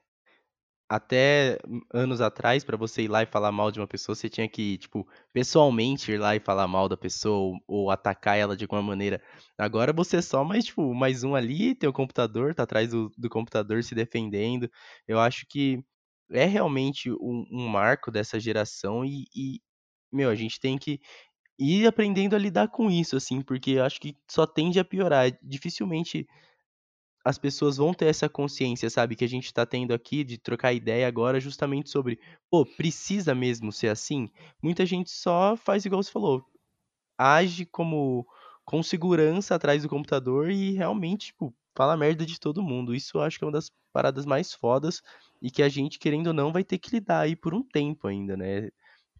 até anos atrás, para você ir lá e falar mal de uma pessoa, você tinha que, tipo, pessoalmente ir lá e falar mal da pessoa ou, atacar ela de alguma maneira. Agora você é só mais, tipo, mais um ali, tem o computador, tá atrás do, do computador se defendendo. Eu acho que é realmente um, um marco dessa geração e, e, meu, a gente tem que ir aprendendo a lidar com isso, assim, porque eu acho que só tende a piorar. Dificilmente as pessoas vão ter essa consciência, sabe, que a gente está tendo aqui de trocar ideia agora justamente sobre, pô, precisa mesmo ser assim? Muita gente só faz igual você falou, age como com segurança atrás do computador e realmente, tipo, fala merda de todo mundo. Isso eu acho que é uma das paradas mais fodas e que a gente, querendo ou não, vai ter que lidar aí por um tempo ainda, né?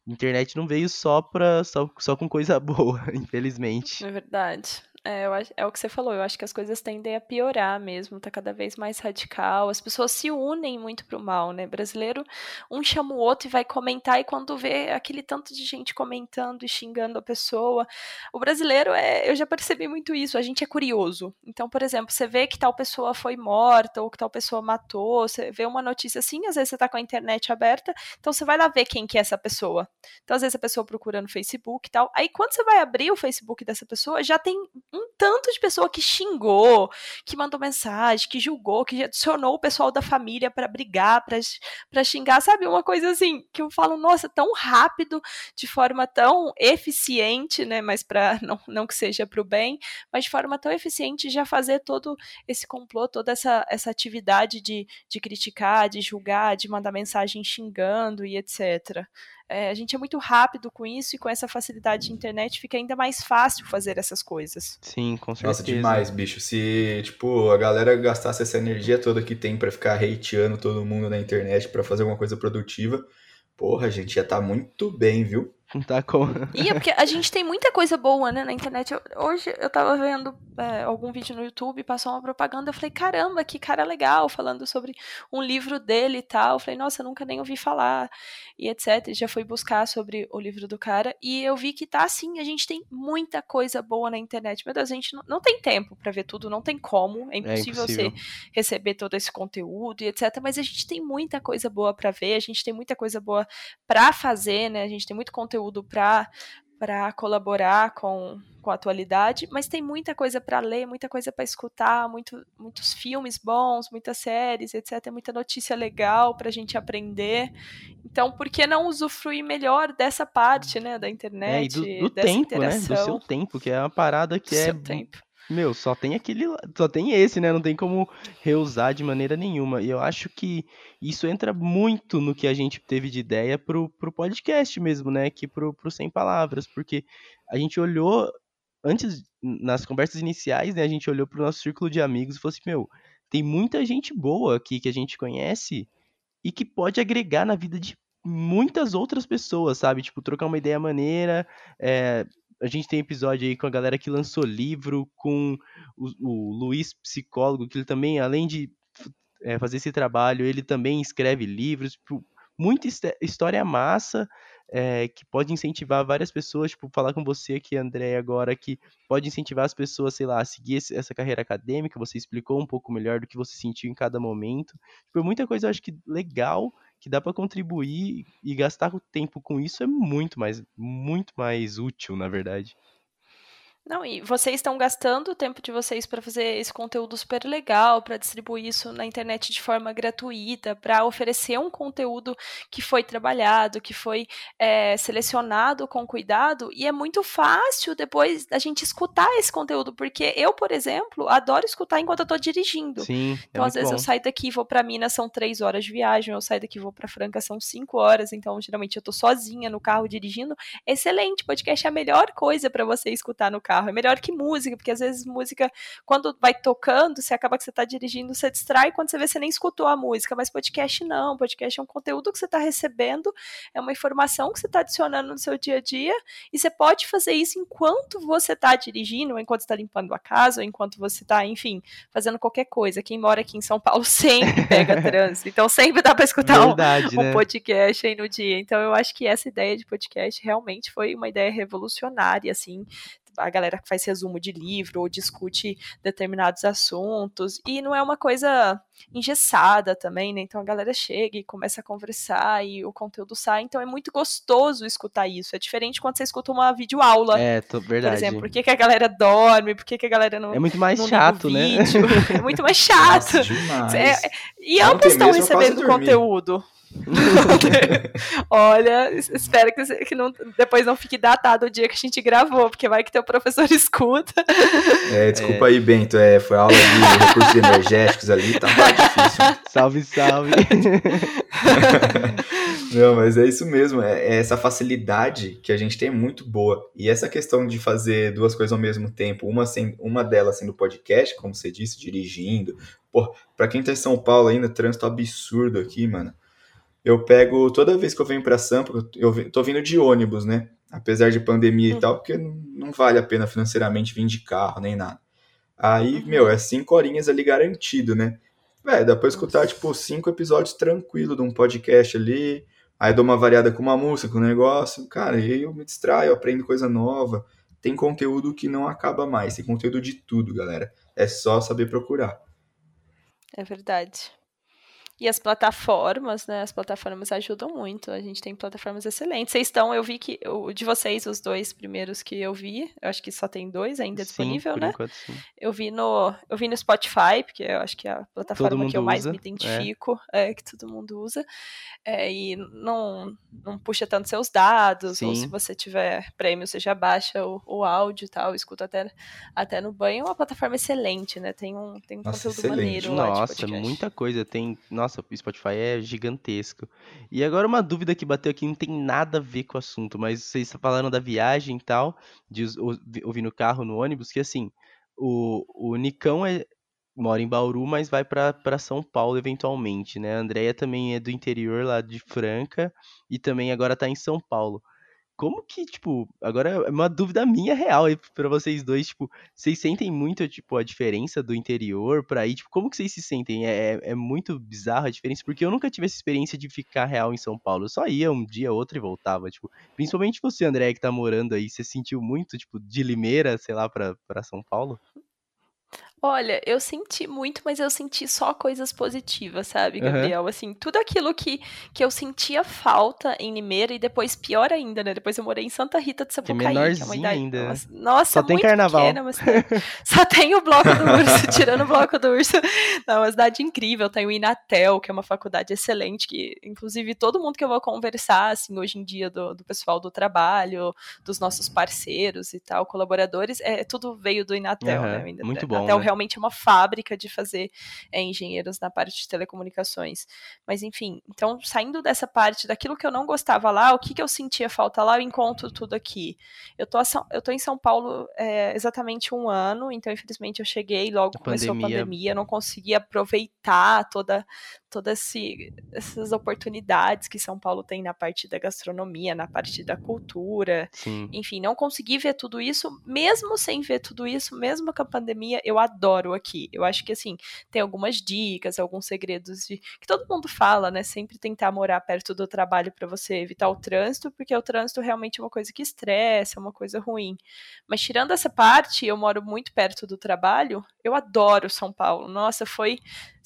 Internet não veio só pra só, só com coisa boa, infelizmente. É verdade. É, eu, é o que você falou, eu acho que as coisas tendem a piorar mesmo, tá cada vez mais radical. As pessoas se unem muito pro mal, né? Brasileiro, um chama o outro e vai comentar, e quando vê aquele tanto de gente comentando e xingando a pessoa. O brasileiro é. Eu já percebi muito isso, a gente é curioso. Então, por exemplo, você vê que tal pessoa foi morta, ou que tal pessoa matou, você vê uma notícia assim, às vezes você tá com a internet aberta, então você vai lá ver quem que é essa pessoa. Então, às vezes a pessoa procura no Facebook e tal. Aí quando você vai abrir o Facebook dessa pessoa, já tem um tanto de pessoa que xingou, que mandou mensagem, que julgou, que adicionou o pessoal da família para brigar, para xingar, sabe? Uma coisa assim que eu falo, nossa, tão rápido, de forma tão eficiente, né? Mas para não, não que seja para o bem, mas de forma tão eficiente já fazer todo esse complô, toda essa, essa atividade de, de criticar, de julgar, de mandar mensagem xingando e etc. É, a gente é muito rápido com isso e com essa facilidade de internet fica ainda mais fácil fazer essas coisas. Sim, com certeza. Nossa, demais, bicho. Se, tipo, a galera gastasse essa energia toda que tem para ficar hateando todo mundo na internet para fazer alguma coisa produtiva, porra, a gente já tá muito bem, viu? Tá com. E é porque a gente tem muita coisa boa, né, na internet. Eu, hoje eu tava vendo é, algum vídeo no YouTube, passou uma propaganda, eu falei, caramba, que cara legal, falando sobre um livro dele e tal. Eu falei, nossa, eu nunca nem ouvi falar, e etc. Já fui buscar sobre o livro do cara, e eu vi que tá assim, a gente tem muita coisa boa na internet. Meu Deus, a gente não, não tem tempo para ver tudo, não tem como, é impossível, é impossível, você receber todo esse conteúdo e etc. Mas a gente tem muita coisa boa para ver, a gente tem muita coisa boa para fazer, né? A gente tem muito conteúdo conteúdo para para colaborar com, com a atualidade, mas tem muita coisa para ler, muita coisa para escutar, muito, muitos filmes bons, muitas séries, etc. Muita notícia legal para a gente aprender. Então, por que não usufruir melhor dessa parte, né, da internet, é, e do, do tempo, interação. né, do seu tempo, que é uma parada que do é tempo. Meu, só tem aquele. Só tem esse, né? Não tem como reusar de maneira nenhuma. E eu acho que isso entra muito no que a gente teve de ideia pro, pro podcast mesmo, né? Que pro, pro Sem Palavras. Porque a gente olhou. Antes, nas conversas iniciais, né? A gente olhou pro nosso círculo de amigos e falou assim: Meu, tem muita gente boa aqui que a gente conhece e que pode agregar na vida de muitas outras pessoas, sabe? Tipo, trocar uma ideia maneira, é, a gente tem episódio aí com a galera que lançou livro, com o, o Luiz Psicólogo, que ele também, além de é, fazer esse trabalho, ele também escreve livros, tipo, muita história massa, é, que pode incentivar várias pessoas, tipo, falar com você aqui, André, agora, que pode incentivar as pessoas, sei lá, a seguir esse, essa carreira acadêmica, você explicou um pouco melhor do que você sentiu em cada momento. Tipo, muita coisa eu acho que legal que dá para contribuir e gastar o tempo com isso é muito mais, muito mais útil, na verdade. Não, e vocês estão gastando o tempo de vocês para fazer esse conteúdo super legal, para distribuir isso na internet de forma gratuita, para oferecer um conteúdo que foi trabalhado, que foi é, selecionado com cuidado, e é muito fácil depois a gente escutar esse conteúdo, porque eu, por exemplo, adoro escutar enquanto eu estou dirigindo. Sim, é então, às vezes, bom. eu saio daqui e vou para Minas, são três horas de viagem, eu saio daqui e vou para Franca, são cinco horas, então, geralmente, eu estou sozinha no carro dirigindo. Excelente, podcast é a melhor coisa para você escutar no carro carro. É melhor que música, porque às vezes música, quando vai tocando, você acaba que você está dirigindo, você distrai, quando você vê, você nem escutou a música. Mas podcast não. Podcast é um conteúdo que você está recebendo, é uma informação que você está adicionando no seu dia a dia, e você pode fazer isso enquanto você está dirigindo, ou enquanto está limpando a casa, ou enquanto você está, enfim, fazendo qualquer coisa. Quem mora aqui em São Paulo sempre pega trânsito, então sempre dá para escutar Verdade, um, um né? podcast aí no dia. Então eu acho que essa ideia de podcast realmente foi uma ideia revolucionária, assim, a galera que faz resumo de livro ou discute determinados assuntos. E não é uma coisa engessada também, né? Então a galera chega e começa a conversar e o conteúdo sai. Então é muito gostoso escutar isso. É diferente quando você escuta uma videoaula. É, tô, verdade. Por exemplo, por que, que a galera dorme? Por que, que a galera não. É muito mais chato, né? É muito mais chato. Nossa, demais. É, e ambos estão recebendo conteúdo. Olha, espero que, que não, depois não fique datado o dia que a gente gravou, porque vai que teu professor escuta. É, desculpa é. aí, Bento. É, foi aula de recursos energéticos ali, tá difícil. Salve, salve. não, mas é isso mesmo. É, é essa facilidade que a gente tem muito boa. E essa questão de fazer duas coisas ao mesmo tempo, uma, sem, uma delas sendo podcast, como você disse, dirigindo. Pô, pra quem tá em São Paulo ainda, trânsito absurdo aqui, mano eu pego toda vez que eu venho para Sampa, eu tô vindo de ônibus, né? Apesar de pandemia uhum. e tal, porque não, vale a pena financeiramente vir de carro nem nada. Aí, uhum. meu, é cinco horinhas ali garantido, né? Véi, dá pra escutar, tipo, cinco episódios tranquilo de um podcast ali. Aí dou uma variada com uma música, com um negócio. Cara, aí eu me distraio, eu aprendo coisa nova. Tem conteúdo que não acaba mais. Tem conteúdo de tudo, galera. É só saber procurar. É verdade. E as plataformas, né? As plataformas ajudam muito. A gente tem plataformas excelentes. Vocês estão, eu vi que o de vocês, os dois primeiros que eu vi, eu acho que só tem dois ainda sim, disponível, né? Enquanto, eu vi no, eu vi no Spotify, porque eu acho que é a plataforma que eu mais usa, me é. identifico, é. é. que todo mundo usa. É, e não, não puxa tanto seus dados, sim. ou se você tiver prêmio, você já baixa o, o áudio e tal, escuta até, até no banho. É uma plataforma excelente, né? Tem um, tem um Nossa, conteúdo excelente. maneiro lá Nossa, muita coisa. Tem. Nossa, nossa, o Spotify é gigantesco. E agora uma dúvida que bateu aqui, não tem nada a ver com o assunto, mas vocês falaram da viagem e tal, de ouvir no carro, no ônibus, que assim, o, o Nicão é, mora em Bauru, mas vai para São Paulo eventualmente, né? A Andrea também é do interior lá de Franca e também agora tá em São Paulo como que, tipo, agora é uma dúvida minha real aí pra vocês dois, tipo, vocês sentem muito, tipo, a diferença do interior pra aí, tipo, como que vocês se sentem? É, é, é muito bizarra a diferença, porque eu nunca tive essa experiência de ficar real em São Paulo, eu só ia um dia, outro e voltava, tipo, principalmente você, André, que tá morando aí, você sentiu muito, tipo, de Limeira, sei lá, pra, pra São Paulo? Olha, eu senti muito, mas eu senti só coisas positivas, sabe, Gabriel? Uhum. Assim, tudo aquilo que, que eu sentia falta em Limeira e depois pior ainda, né? Depois eu morei em Santa Rita de Sapucaí, que, que é. Ainda. Nossa, só tem carnaval. Pequena, mas só tem o bloco do urso, tirando o bloco do urso. Não, é uma cidade incrível, tem o Inatel, que é uma faculdade excelente, que inclusive todo mundo que eu vou conversar, assim, hoje em dia do, do pessoal do trabalho, dos nossos parceiros e tal, colaboradores, é tudo veio do Inatel, uhum. né? Muito bom. Inatel né? Realmente é uma fábrica de fazer é, engenheiros na parte de telecomunicações. Mas enfim, então saindo dessa parte, daquilo que eu não gostava lá, o que, que eu sentia falta lá, eu encontro tudo aqui. Eu tô, eu tô em São Paulo é, exatamente um ano, então infelizmente eu cheguei logo a começou pandemia. a pandemia, não consegui aproveitar toda todas essas oportunidades que São Paulo tem na parte da gastronomia, na parte da cultura. Sim. Enfim, não consegui ver tudo isso, mesmo sem ver tudo isso, mesmo com a pandemia, eu adoro aqui. Eu acho que assim, tem algumas dicas, alguns segredos de que todo mundo fala, né? Sempre tentar morar perto do trabalho para você evitar o trânsito, porque o trânsito realmente é uma coisa que estressa, é uma coisa ruim. Mas tirando essa parte, eu moro muito perto do trabalho, eu adoro São Paulo. Nossa, foi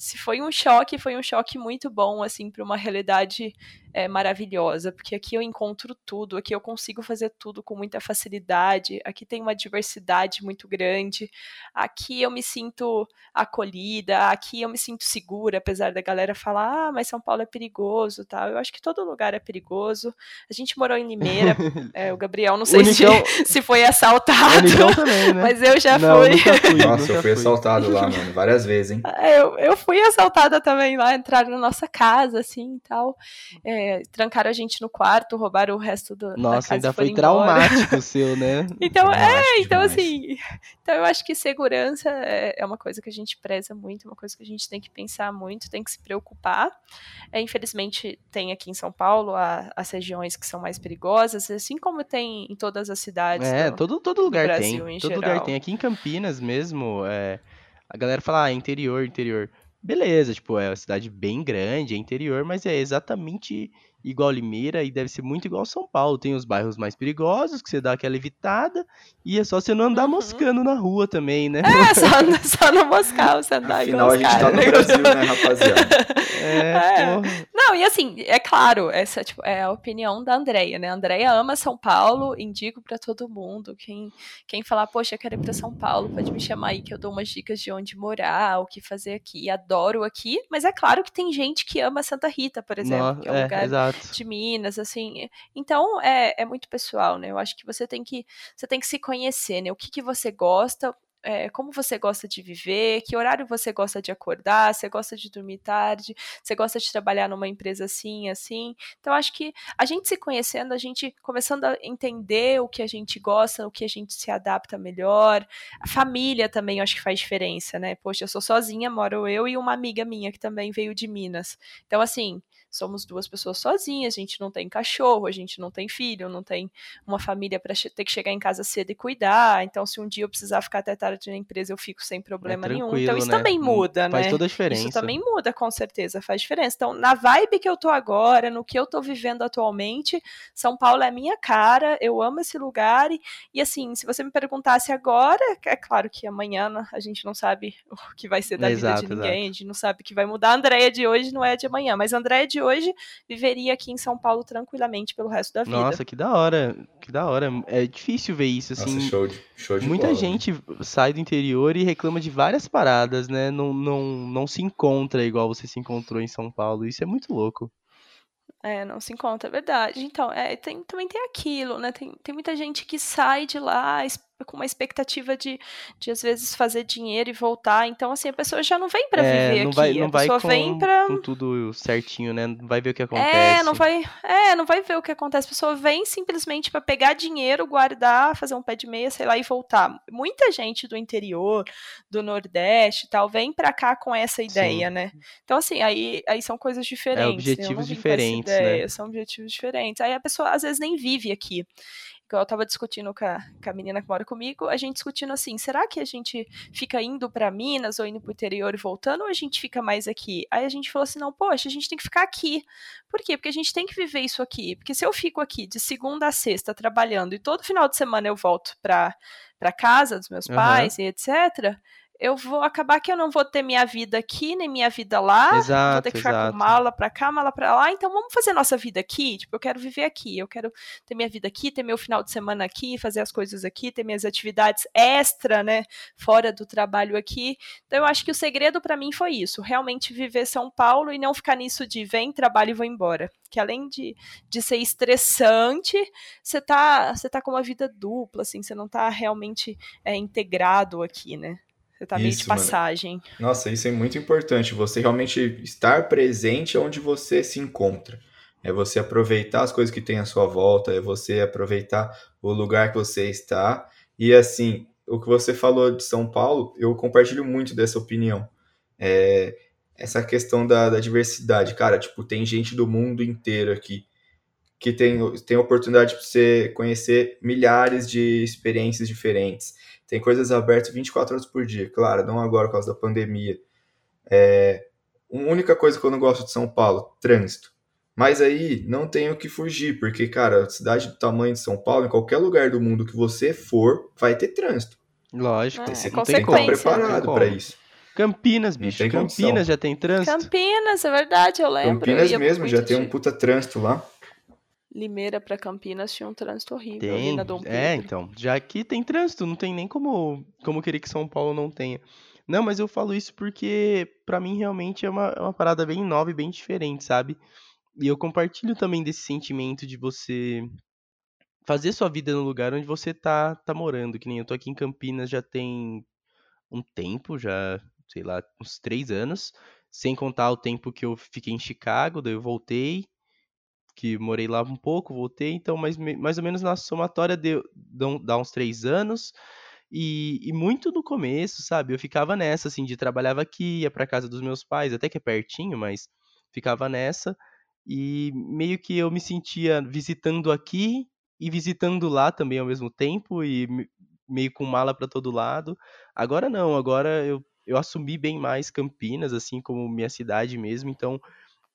se foi um choque, foi um choque muito bom, assim, para uma realidade é, maravilhosa, porque aqui eu encontro tudo, aqui eu consigo fazer tudo com muita facilidade, aqui tem uma diversidade muito grande, aqui eu me sinto acolhida, aqui eu me sinto segura, apesar da galera falar, ah, mas São Paulo é perigoso, tal. Eu acho que todo lugar é perigoso. A gente morou em Limeira, é, o Gabriel não sei Unicão... se, se foi assaltado, também, né? mas eu já não, fui. fui. Nossa, eu fui, fui assaltado lá, mano, várias vezes, hein? Eu, eu fui assaltada também lá, entraram na nossa casa, assim, e tal. É, é, trancaram a gente no quarto, roubaram o resto do, Nossa, da ainda foi traumático o seu, né? Então, é, então demais. assim, então eu acho que segurança é, é, uma coisa que a gente preza muito, uma coisa que a gente tem que pensar muito, tem que se preocupar. É, infelizmente, tem aqui em São Paulo a, as regiões que são mais perigosas, assim como tem em todas as cidades. É, do, todo, todo lugar Brasil, tem. Todo geral. lugar tem. Aqui em Campinas mesmo, é, a galera fala, ah, interior, interior beleza, tipo, é uma cidade bem grande, é interior, mas é exatamente igual Limeira e deve ser muito igual São Paulo. Tem os bairros mais perigosos, que você dá aquela evitada, e é só você não andar uhum. moscando na rua também, né? É, só, só não moscar, você andar Afinal, a gente tá no Brasil, né, rapaziada? É, é. Não, e assim, é claro, essa tipo, é a opinião da Andrea, né? A Andrea ama São Paulo, indico para todo mundo. Quem, quem falar, poxa, eu quero ir pra São Paulo, pode me chamar aí que eu dou umas dicas de onde morar, o que fazer aqui. Adoro aqui, mas é claro que tem gente que ama Santa Rita, por exemplo, que é um é, lugar exato de Minas, assim. Então é, é muito pessoal, né? Eu acho que você tem que você tem que se conhecer, né? O que, que você gosta, é, como você gosta de viver, que horário você gosta de acordar, você gosta de dormir tarde, você gosta de trabalhar numa empresa assim, assim. Então, acho que a gente se conhecendo, a gente começando a entender o que a gente gosta, o que a gente se adapta melhor. A família também, acho que faz diferença, né? Poxa, eu sou sozinha, moro eu e uma amiga minha que também veio de Minas. Então, assim, somos duas pessoas sozinhas, a gente não tem cachorro, a gente não tem filho, não tem uma família para ter que chegar em casa cedo e cuidar. Então, se um dia eu precisar ficar até tarde na empresa, eu fico sem problema é nenhum. Então, isso né? também muda, faz né? Faz toda a diferença. Isso também muda, com certeza, faz diferença. Então, na vibe que eu tô agora, no que eu tô vivendo atualmente, São Paulo é minha cara, eu amo esse lugar. E, e assim, se você me perguntasse agora, é claro que amanhã a gente não sabe o que vai ser da exato, vida de ninguém, exato. a gente não sabe o que vai mudar. A Andréia de hoje não é de amanhã, mas a Andréia de hoje viveria aqui em São Paulo tranquilamente pelo resto da vida. Nossa, que da hora, que da hora. É difícil ver isso, assim. Nossa, show de, show de Muita bola, gente né? sai do interior e reclama de várias paradas, né? Não, não, não se encontra igual você se encontrou em São Paulo. Isso é muito louco. É, não se encontra, é verdade. Então, é, tem, também tem aquilo, né? Tem, tem muita gente que sai de lá com uma expectativa de, de às vezes fazer dinheiro e voltar. Então, assim, a pessoa já não vem para é, viver não aqui. Vai, não a pessoa vai com, vem para com tudo certinho, né? Não vai ver o que acontece. É, não vai, é, não vai ver o que acontece. A pessoa vem simplesmente para pegar dinheiro, guardar, fazer um pé de meia, sei lá, e voltar. Muita gente do interior, do Nordeste, tal, vem para cá com essa ideia, Sim. né? Então, assim, aí, aí são coisas diferentes. É, objetivos diferentes, né? São objetivos diferentes. Aí a pessoa às vezes nem vive aqui eu estava discutindo com a, com a, menina que mora comigo, a gente discutindo assim, será que a gente fica indo para Minas ou indo para o interior e voltando, ou a gente fica mais aqui? Aí a gente falou assim, não, poxa, a gente tem que ficar aqui. Por quê? Porque a gente tem que viver isso aqui. Porque se eu fico aqui de segunda a sexta trabalhando e todo final de semana eu volto para para casa dos meus pais uhum. e etc eu vou acabar que eu não vou ter minha vida aqui, nem minha vida lá. Exato, vou ter que ficar exato. com mala pra cá, mala pra lá. Então vamos fazer nossa vida aqui. Tipo, eu quero viver aqui. Eu quero ter minha vida aqui, ter meu final de semana aqui, fazer as coisas aqui, ter minhas atividades extra, né? Fora do trabalho aqui. Então eu acho que o segredo para mim foi isso. Realmente viver São Paulo e não ficar nisso de vem, trabalho e vou embora. Que além de, de ser estressante, você tá, você tá com uma vida dupla, assim, você não tá realmente é, integrado aqui, né? Você tá meio de passagem. Mano. Nossa, isso é muito importante. Você realmente estar presente onde você se encontra. É você aproveitar as coisas que tem à sua volta, é você aproveitar o lugar que você está. E assim, o que você falou de São Paulo, eu compartilho muito dessa opinião. É, essa questão da, da diversidade. Cara, tipo, tem gente do mundo inteiro aqui que tem, tem oportunidade para você conhecer milhares de experiências diferentes tem coisas abertas 24 horas por dia. Claro, não agora por causa da pandemia. É, a única coisa que eu não gosto de São Paulo, trânsito. Mas aí não tem o que fugir, porque, cara, cidade do tamanho de São Paulo, em qualquer lugar do mundo que você for, vai ter trânsito. Lógico. É, você não tem que estar preparado para isso. Campinas, bicho. Campinas já tem trânsito? Campinas, é verdade, eu lembro. Campinas mesmo, já tem um puta trânsito lá. Limeira para Campinas tinha um trânsito horrível. Tem, é, então. Já aqui tem trânsito, não tem nem como, como querer que São Paulo não tenha. Não, mas eu falo isso porque para mim realmente é uma, é uma parada bem nova e bem diferente, sabe? E eu compartilho também desse sentimento de você fazer sua vida no lugar onde você tá, tá morando. Que nem eu tô aqui em Campinas já tem um tempo, já, sei lá, uns três anos. Sem contar o tempo que eu fiquei em Chicago, daí eu voltei que morei lá um pouco, voltei, então mais, mais ou menos na somatória deu, dá uns três anos. E, e, muito no começo, sabe? Eu ficava nessa, assim, de trabalhava aqui, ia pra casa dos meus pais, até que é pertinho, mas ficava nessa. E meio que eu me sentia visitando aqui e visitando lá também ao mesmo tempo, e meio com mala para todo lado. Agora não, agora eu, eu assumi bem mais Campinas, assim, como minha cidade mesmo, então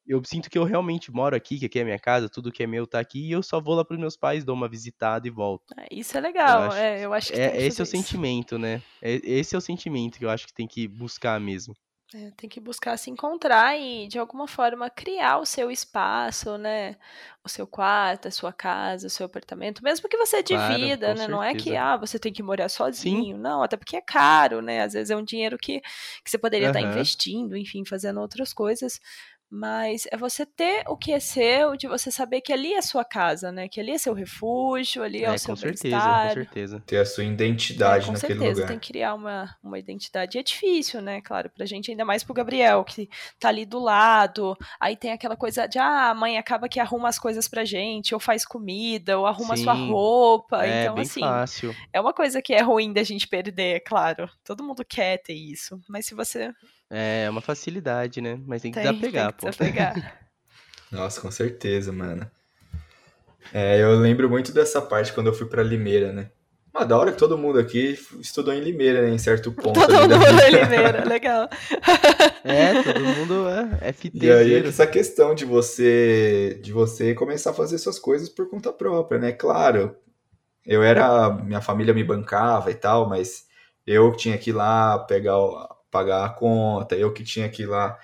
eu sinto que eu realmente moro aqui, que aqui é minha casa, tudo que é meu tá aqui, e eu só vou lá pros meus pais, dou uma visitada e volto. É, isso é legal, eu acho, é, eu acho que é, esse é o isso. sentimento, né? É, esse é o sentimento que eu acho que tem que buscar mesmo. É, tem que buscar se encontrar e, de alguma forma, criar o seu espaço, né? O seu quarto, a sua casa, o seu apartamento, mesmo que você divida, claro, né? Certeza. Não é que ah, você tem que morar sozinho, Sim. não, até porque é caro, né? Às vezes é um dinheiro que, que você poderia uhum. estar investindo, enfim, fazendo outras coisas mas é você ter o que é seu, de você saber que ali é sua casa, né? Que ali é seu refúgio, ali é, é o seu com certeza, com certeza. Ter a sua identidade é, com naquele certeza, lugar. tem que criar uma, uma identidade. E é difícil, né? Claro, pra gente, ainda mais pro Gabriel, que tá ali do lado, aí tem aquela coisa de, ah, a mãe acaba que arruma as coisas pra gente, ou faz comida, ou arruma Sim, sua roupa. É, então, bem assim, fácil. é uma coisa que é ruim da gente perder, é claro. Todo mundo quer ter isso, mas se você é, é uma facilidade, né? Mas tem que tem, desapegar, tem que pô. Desapegar. Nossa, com certeza, mano. É, eu lembro muito dessa parte quando eu fui pra Limeira, né? Mas da hora que todo mundo aqui estudou em Limeira, né? Em certo ponto. Todo mundo em Limeira, legal. É, todo mundo é FT. E aí essa questão de você de você começar a fazer suas coisas por conta própria, né? Claro, eu era. Minha família me bancava e tal, mas eu tinha que ir lá pegar pagar a conta, eu que tinha que ir lá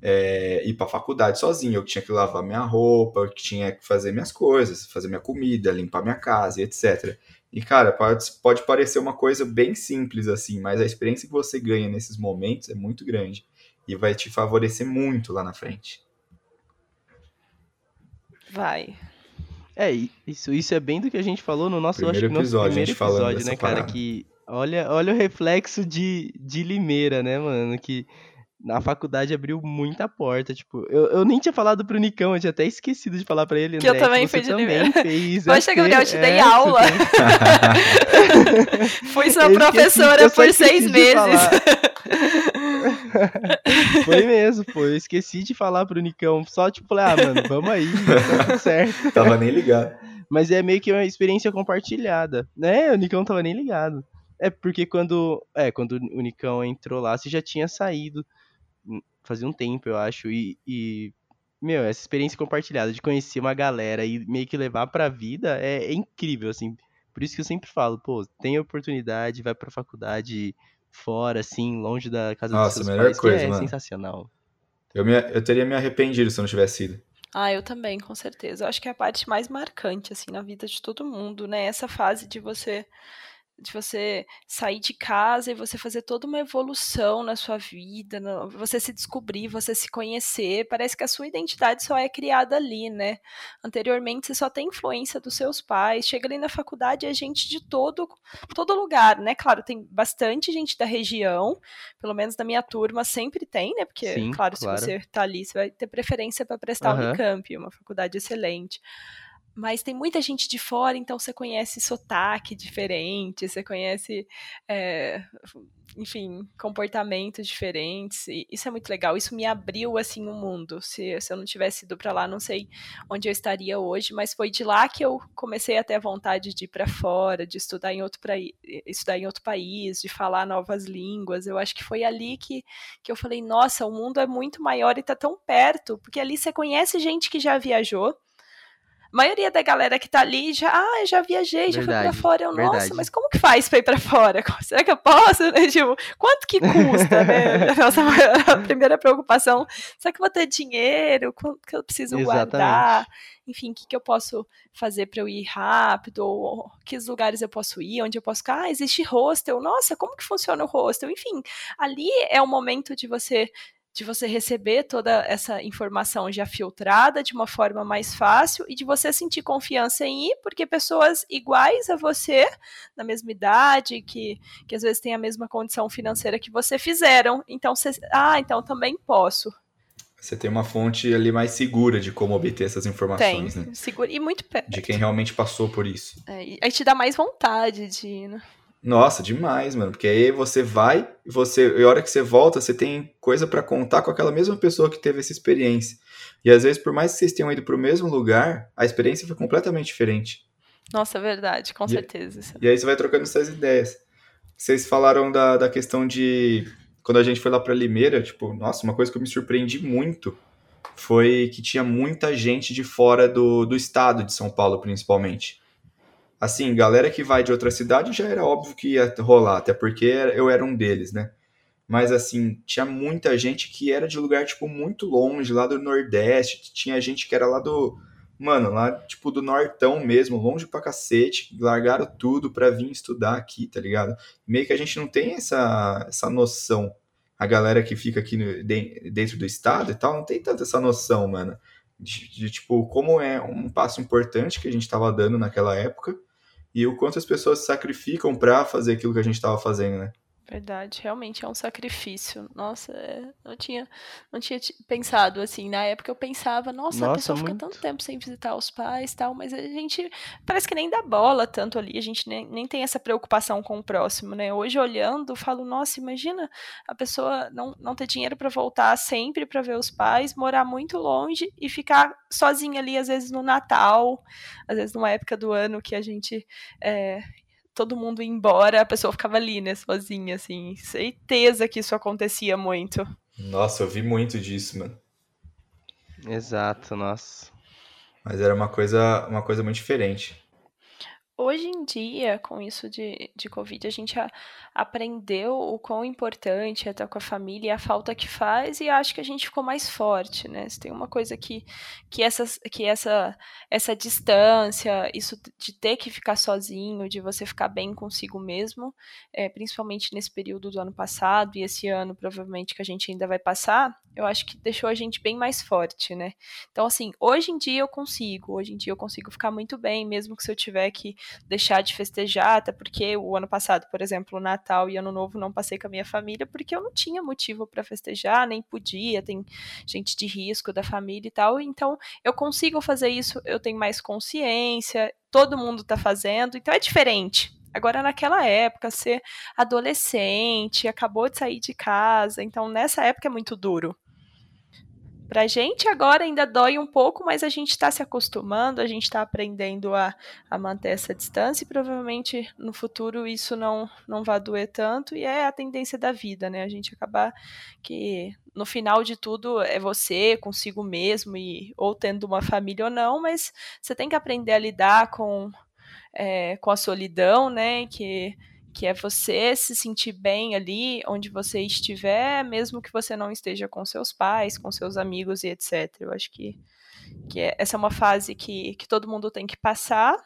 é, ir para a faculdade sozinho, eu que tinha que lavar minha roupa, eu que tinha que fazer minhas coisas, fazer minha comida, limpar minha casa, etc. E, cara, pode, pode parecer uma coisa bem simples assim, mas a experiência que você ganha nesses momentos é muito grande e vai te favorecer muito lá na frente. Vai. É, isso, isso é bem do que a gente falou no nosso, primeiro acho, episódio, nosso primeiro episódio, né, cara? Parada. Que Olha, olha o reflexo de, de Limeira, né, mano? Que na faculdade abriu muita porta, tipo, eu, eu nem tinha falado pro Nicão, eu tinha até esquecido de falar pra ele, que eu também que fui de também fez. Poxa, Gabriel, eu te dei é, aula. Fui sua professora por seis meses. foi mesmo, pô, eu esqueci de falar pro Nicão, só tipo, falei, ah, mano, vamos aí, tá tudo certo. Tava nem ligado. Mas é meio que uma experiência compartilhada, né? O Nicão tava nem ligado. É porque quando, é, quando o Nicão entrou lá, você já tinha saído hum, fazia um tempo, eu acho, e, e meu, essa experiência compartilhada de conhecer uma galera e meio que levar pra vida é, é incrível, assim. Por isso que eu sempre falo, pô, tem oportunidade, vai pra faculdade fora, assim, longe da casa Nossa, dos seus melhor pais, coisa, é mano. sensacional. Eu, me, eu teria me arrependido se eu não tivesse ido. Ah, eu também, com certeza. Eu acho que é a parte mais marcante, assim, na vida de todo mundo, né? Essa fase de você de você sair de casa e você fazer toda uma evolução na sua vida, no, você se descobrir, você se conhecer. Parece que a sua identidade só é criada ali, né? Anteriormente você só tem influência dos seus pais. Chega ali na faculdade é gente de todo todo lugar, né? Claro, tem bastante gente da região, pelo menos na minha turma sempre tem, né? Porque, Sim, claro, claro, se você tá ali, você vai ter preferência para prestar uhum. o Unicamp, uma faculdade excelente mas tem muita gente de fora, então você conhece sotaque diferente, você conhece, é, enfim, comportamentos diferentes. Isso é muito legal. Isso me abriu assim o um mundo. Se, se eu não tivesse ido para lá, não sei onde eu estaria hoje, mas foi de lá que eu comecei a ter vontade de ir para fora, de estudar em outro estudar em outro país, de falar novas línguas. Eu acho que foi ali que, que eu falei, nossa, o mundo é muito maior e está tão perto, porque ali você conhece gente que já viajou A maioria da galera que tá ali já, ah, já viajei, já verdade, fui pra fora. Eu, verdade. nossa, mas como que faz pra ir pra fora? Será que eu posso? Né? Tipo, quanto que custa, né? A nossa a primeira preocupação, será que eu vou ter dinheiro? Quanto que eu preciso Exatamente. guardar? Enfim, o que, que eu posso fazer para eu ir rápido? Ou que lugares eu posso ir? Onde eu posso ficar? Ah, existe hostel. Nossa, como que funciona o hostel? Enfim, ali é o momento de você de você receber toda essa informação já filtrada de uma forma mais fácil e de você sentir confiança em ir, porque pessoas iguais a você, na mesma idade, que, que às vezes têm a mesma condição financeira que você fizeram. Então, você, ah, então também posso. Você tem uma fonte ali mais segura de como obter essas informações, tem, né? Segura e muito perto. De quem realmente passou por isso. É, aí te dá mais vontade de ir, né? Nossa, demais, mano. Porque aí você vai e você, e a hora que você volta, você tem coisa para contar com aquela mesma pessoa que teve essa experiência. E às vezes, por mais que vocês tenham ido para o mesmo lugar, a experiência foi completamente diferente. Nossa, é verdade, com e, certeza. E aí você vai trocando essas ideias. Vocês falaram da, da questão de. Quando a gente foi lá para Limeira, tipo, nossa, uma coisa que eu me surpreendi muito foi que tinha muita gente de fora do, do estado de São Paulo, principalmente. Assim, galera que vai de outra cidade já era óbvio que ia rolar, até porque eu era um deles, né? Mas assim, tinha muita gente que era de lugar, tipo, muito longe, lá do Nordeste. Tinha gente que era lá do. Mano, lá, tipo, do Nortão mesmo, longe pra cacete. Largaram tudo pra vir estudar aqui, tá ligado? Meio que a gente não tem essa, essa noção. A galera que fica aqui no, dentro do estado e tal, não tem tanta essa noção, mano. De, de, tipo, como é um passo importante que a gente tava dando naquela época e o quanto as pessoas se sacrificam para fazer aquilo que a gente estava fazendo, né? Verdade, realmente é um sacrifício. Nossa, é, não tinha, não tinha pensado assim. Na época eu pensava, nossa, nossa a pessoa muito. fica tanto tempo sem visitar os pais tal, mas a gente parece que nem dá bola tanto ali, a gente nem, nem tem essa preocupação com o próximo, né? Hoje olhando, falo, nossa, imagina a pessoa não, não ter dinheiro para voltar sempre para ver os pais, morar muito longe e ficar sozinha ali, às vezes no Natal, às vezes numa época do ano que a gente é, todo mundo ia embora, a pessoa ficava ali, né, sozinha, assim. Certeza que isso acontecia muito. Nossa, eu vi muito disso, mano. Exato, nossa. Mas era uma coisa, uma coisa muito diferente. Hoje em dia, com isso de, de Covid, a gente a, aprendeu o quão importante é estar com a família e a falta que faz, e acho que a gente ficou mais forte, né? Se tem uma coisa que, que, essa, que essa, essa distância, isso de ter que ficar sozinho, de você ficar bem consigo mesmo, é, principalmente nesse período do ano passado e esse ano, provavelmente, que a gente ainda vai passar, eu acho que deixou a gente bem mais forte, né? Então, assim, hoje em dia eu consigo, hoje em dia eu consigo ficar muito bem, mesmo que se eu tiver que deixar de festejar, até porque o ano passado, por exemplo, Natal e Ano Novo não passei com a minha família porque eu não tinha motivo para festejar, nem podia, tem gente de risco da família e tal, então eu consigo fazer isso, eu tenho mais consciência, todo mundo está fazendo, então é diferente. Agora, naquela época, ser adolescente, acabou de sair de casa, então nessa época é muito duro. Pra gente agora ainda dói um pouco, mas a gente está se acostumando, a gente está aprendendo a, a manter essa distância e provavelmente no futuro isso não, não vai doer tanto e é a tendência da vida, né? A gente acabar que no final de tudo é você consigo mesmo e ou tendo uma família ou não, mas você tem que aprender a lidar com, é, com a solidão, né? Que que é você se sentir bem ali onde você estiver, mesmo que você não esteja com seus pais, com seus amigos e etc. Eu acho que, que é, essa é uma fase que, que todo mundo tem que passar,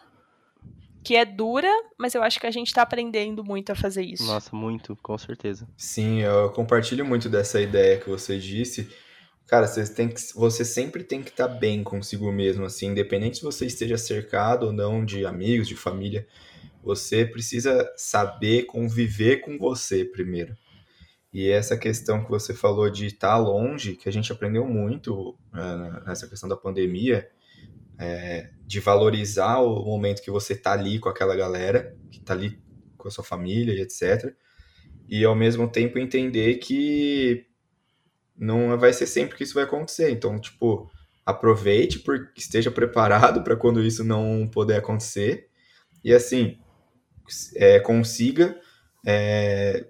que é dura, mas eu acho que a gente está aprendendo muito a fazer isso. Nossa, muito, com certeza. Sim, eu compartilho muito dessa ideia que você disse. Cara, você, tem que, você sempre tem que estar tá bem consigo mesmo, assim, independente se você esteja cercado ou não de amigos, de família. Você precisa saber conviver com você primeiro. E essa questão que você falou de estar longe, que a gente aprendeu muito é, nessa questão da pandemia, é, de valorizar o momento que você está ali com aquela galera, que está ali com a sua família e etc. E ao mesmo tempo entender que não vai ser sempre que isso vai acontecer. Então, tipo, aproveite, porque esteja preparado para quando isso não puder acontecer. E assim, é, consiga, é,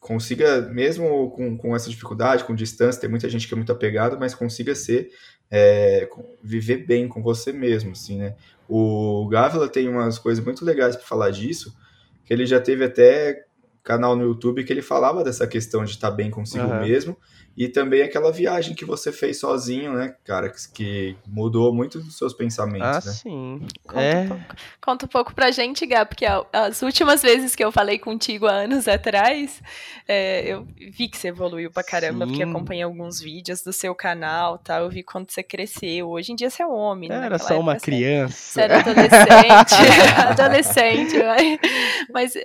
consiga, mesmo com, com essa dificuldade, com distância, tem muita gente que é muito apegada, mas consiga ser é, viver bem com você mesmo, assim, né? O Gávila tem umas coisas muito legais para falar disso, que ele já teve até canal no YouTube que ele falava dessa questão de estar tá bem consigo uhum. mesmo e também aquela viagem que você fez sozinho, né, cara, que, que mudou muito dos seus pensamentos, ah, né? sim. Conta, é... um pouco, conta um pouco pra gente, Gá, porque as últimas vezes que eu falei contigo há anos atrás, é, eu vi que você evoluiu pra caramba, sim. porque acompanhei alguns vídeos do seu canal, tá? Eu vi quando você cresceu. Hoje em dia você é um homem, né? Era só uma criança. Você era adolescente, adolescente, mas, mas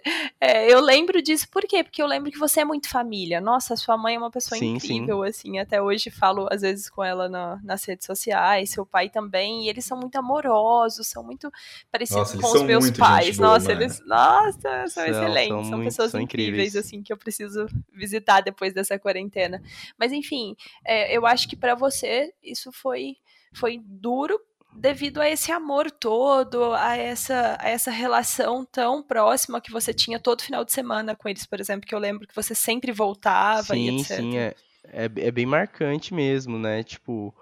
é, eu lembro disso por quê? Porque eu lembro que você é muito família. Nossa, sua mãe é uma pessoa sim, incrível. Sim incrível, assim, até hoje falo às vezes com ela na, nas redes sociais, seu pai também, e eles são muito amorosos, são muito parecidos nossa, com os meus pais. Boa, nossa, mano. eles, nossa, são, são excelentes, são, são muito, pessoas são incríveis, incríveis, assim, que eu preciso visitar depois dessa quarentena. Mas enfim, é, eu acho que para você isso foi foi duro devido a esse amor todo, a essa, a essa relação tão próxima que você tinha todo final de semana com eles, por exemplo, que eu lembro que você sempre voltava sim, e etc. Sim, é, é, é bem marcante mesmo, né? Tipo,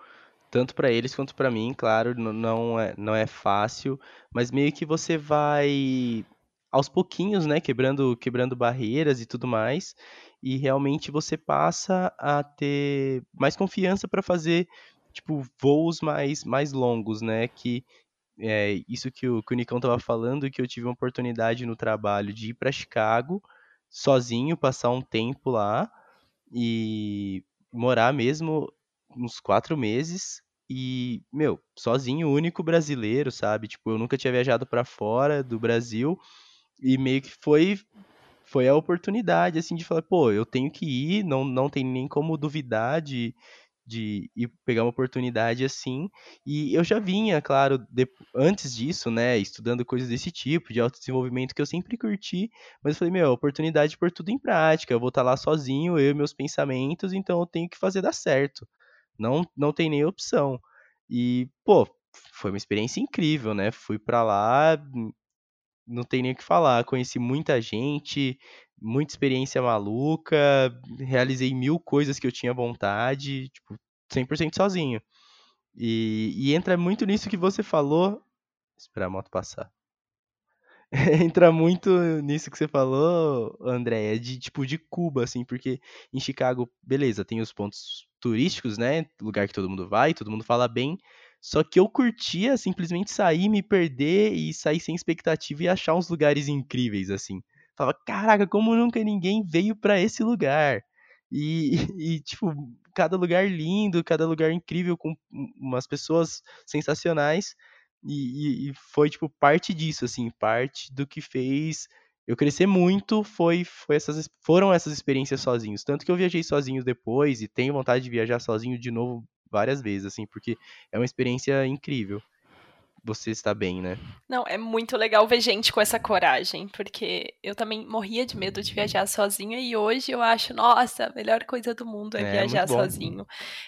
tanto para eles quanto para mim, claro, não é, não é fácil, mas meio que você vai aos pouquinhos, né, quebrando, quebrando barreiras e tudo mais, e realmente você passa a ter mais confiança para fazer tipo voos mais mais longos, né, que é isso que o, que o Nicão tava falando, que eu tive uma oportunidade no trabalho de ir para Chicago sozinho, passar um tempo lá, e morar mesmo uns quatro meses e, meu, sozinho, único brasileiro, sabe? Tipo, eu nunca tinha viajado para fora do Brasil e meio que foi foi a oportunidade, assim, de falar, pô, eu tenho que ir, não, não tem nem como duvidar de, de ir pegar uma oportunidade assim. E eu já vinha, claro, de, antes disso, né, estudando coisas desse tipo, de autodesenvolvimento que eu sempre curti, mas eu falei, meu, oportunidade por tudo em prática, eu vou estar tá lá sozinho, eu e meus pensamentos, então eu tenho que fazer dar certo. Não, não tem nem opção. E, pô, foi uma experiência incrível, né? Fui para lá, não tem nem o que falar. Conheci muita gente, muita experiência maluca, realizei mil coisas que eu tinha vontade, tipo, 100% sozinho. E, e entra muito nisso que você falou. Esperar a moto passar. entra muito nisso que você falou, André, de tipo de Cuba, assim, porque em Chicago, beleza, tem os pontos turísticos, né? Lugar que todo mundo vai, todo mundo fala bem. Só que eu curtia simplesmente sair, me perder e sair sem expectativa e achar uns lugares incríveis, assim. Falava, caraca, como nunca ninguém veio para esse lugar? E, e, tipo, cada lugar lindo, cada lugar incrível, com umas pessoas sensacionais. E, e, foi, tipo, parte disso, assim, parte do que fez eu crescer muito foi, foi essas, foram essas experiências sozinhos. Tanto que eu viajei sozinho depois e tenho vontade de viajar sozinho de novo várias vezes, assim, porque é uma experiência incrível você está bem, né? Não, é muito legal ver gente com essa coragem, porque eu também morria de medo de viajar sozinha e hoje eu acho, nossa, a melhor coisa do mundo é, é viajar sozinho.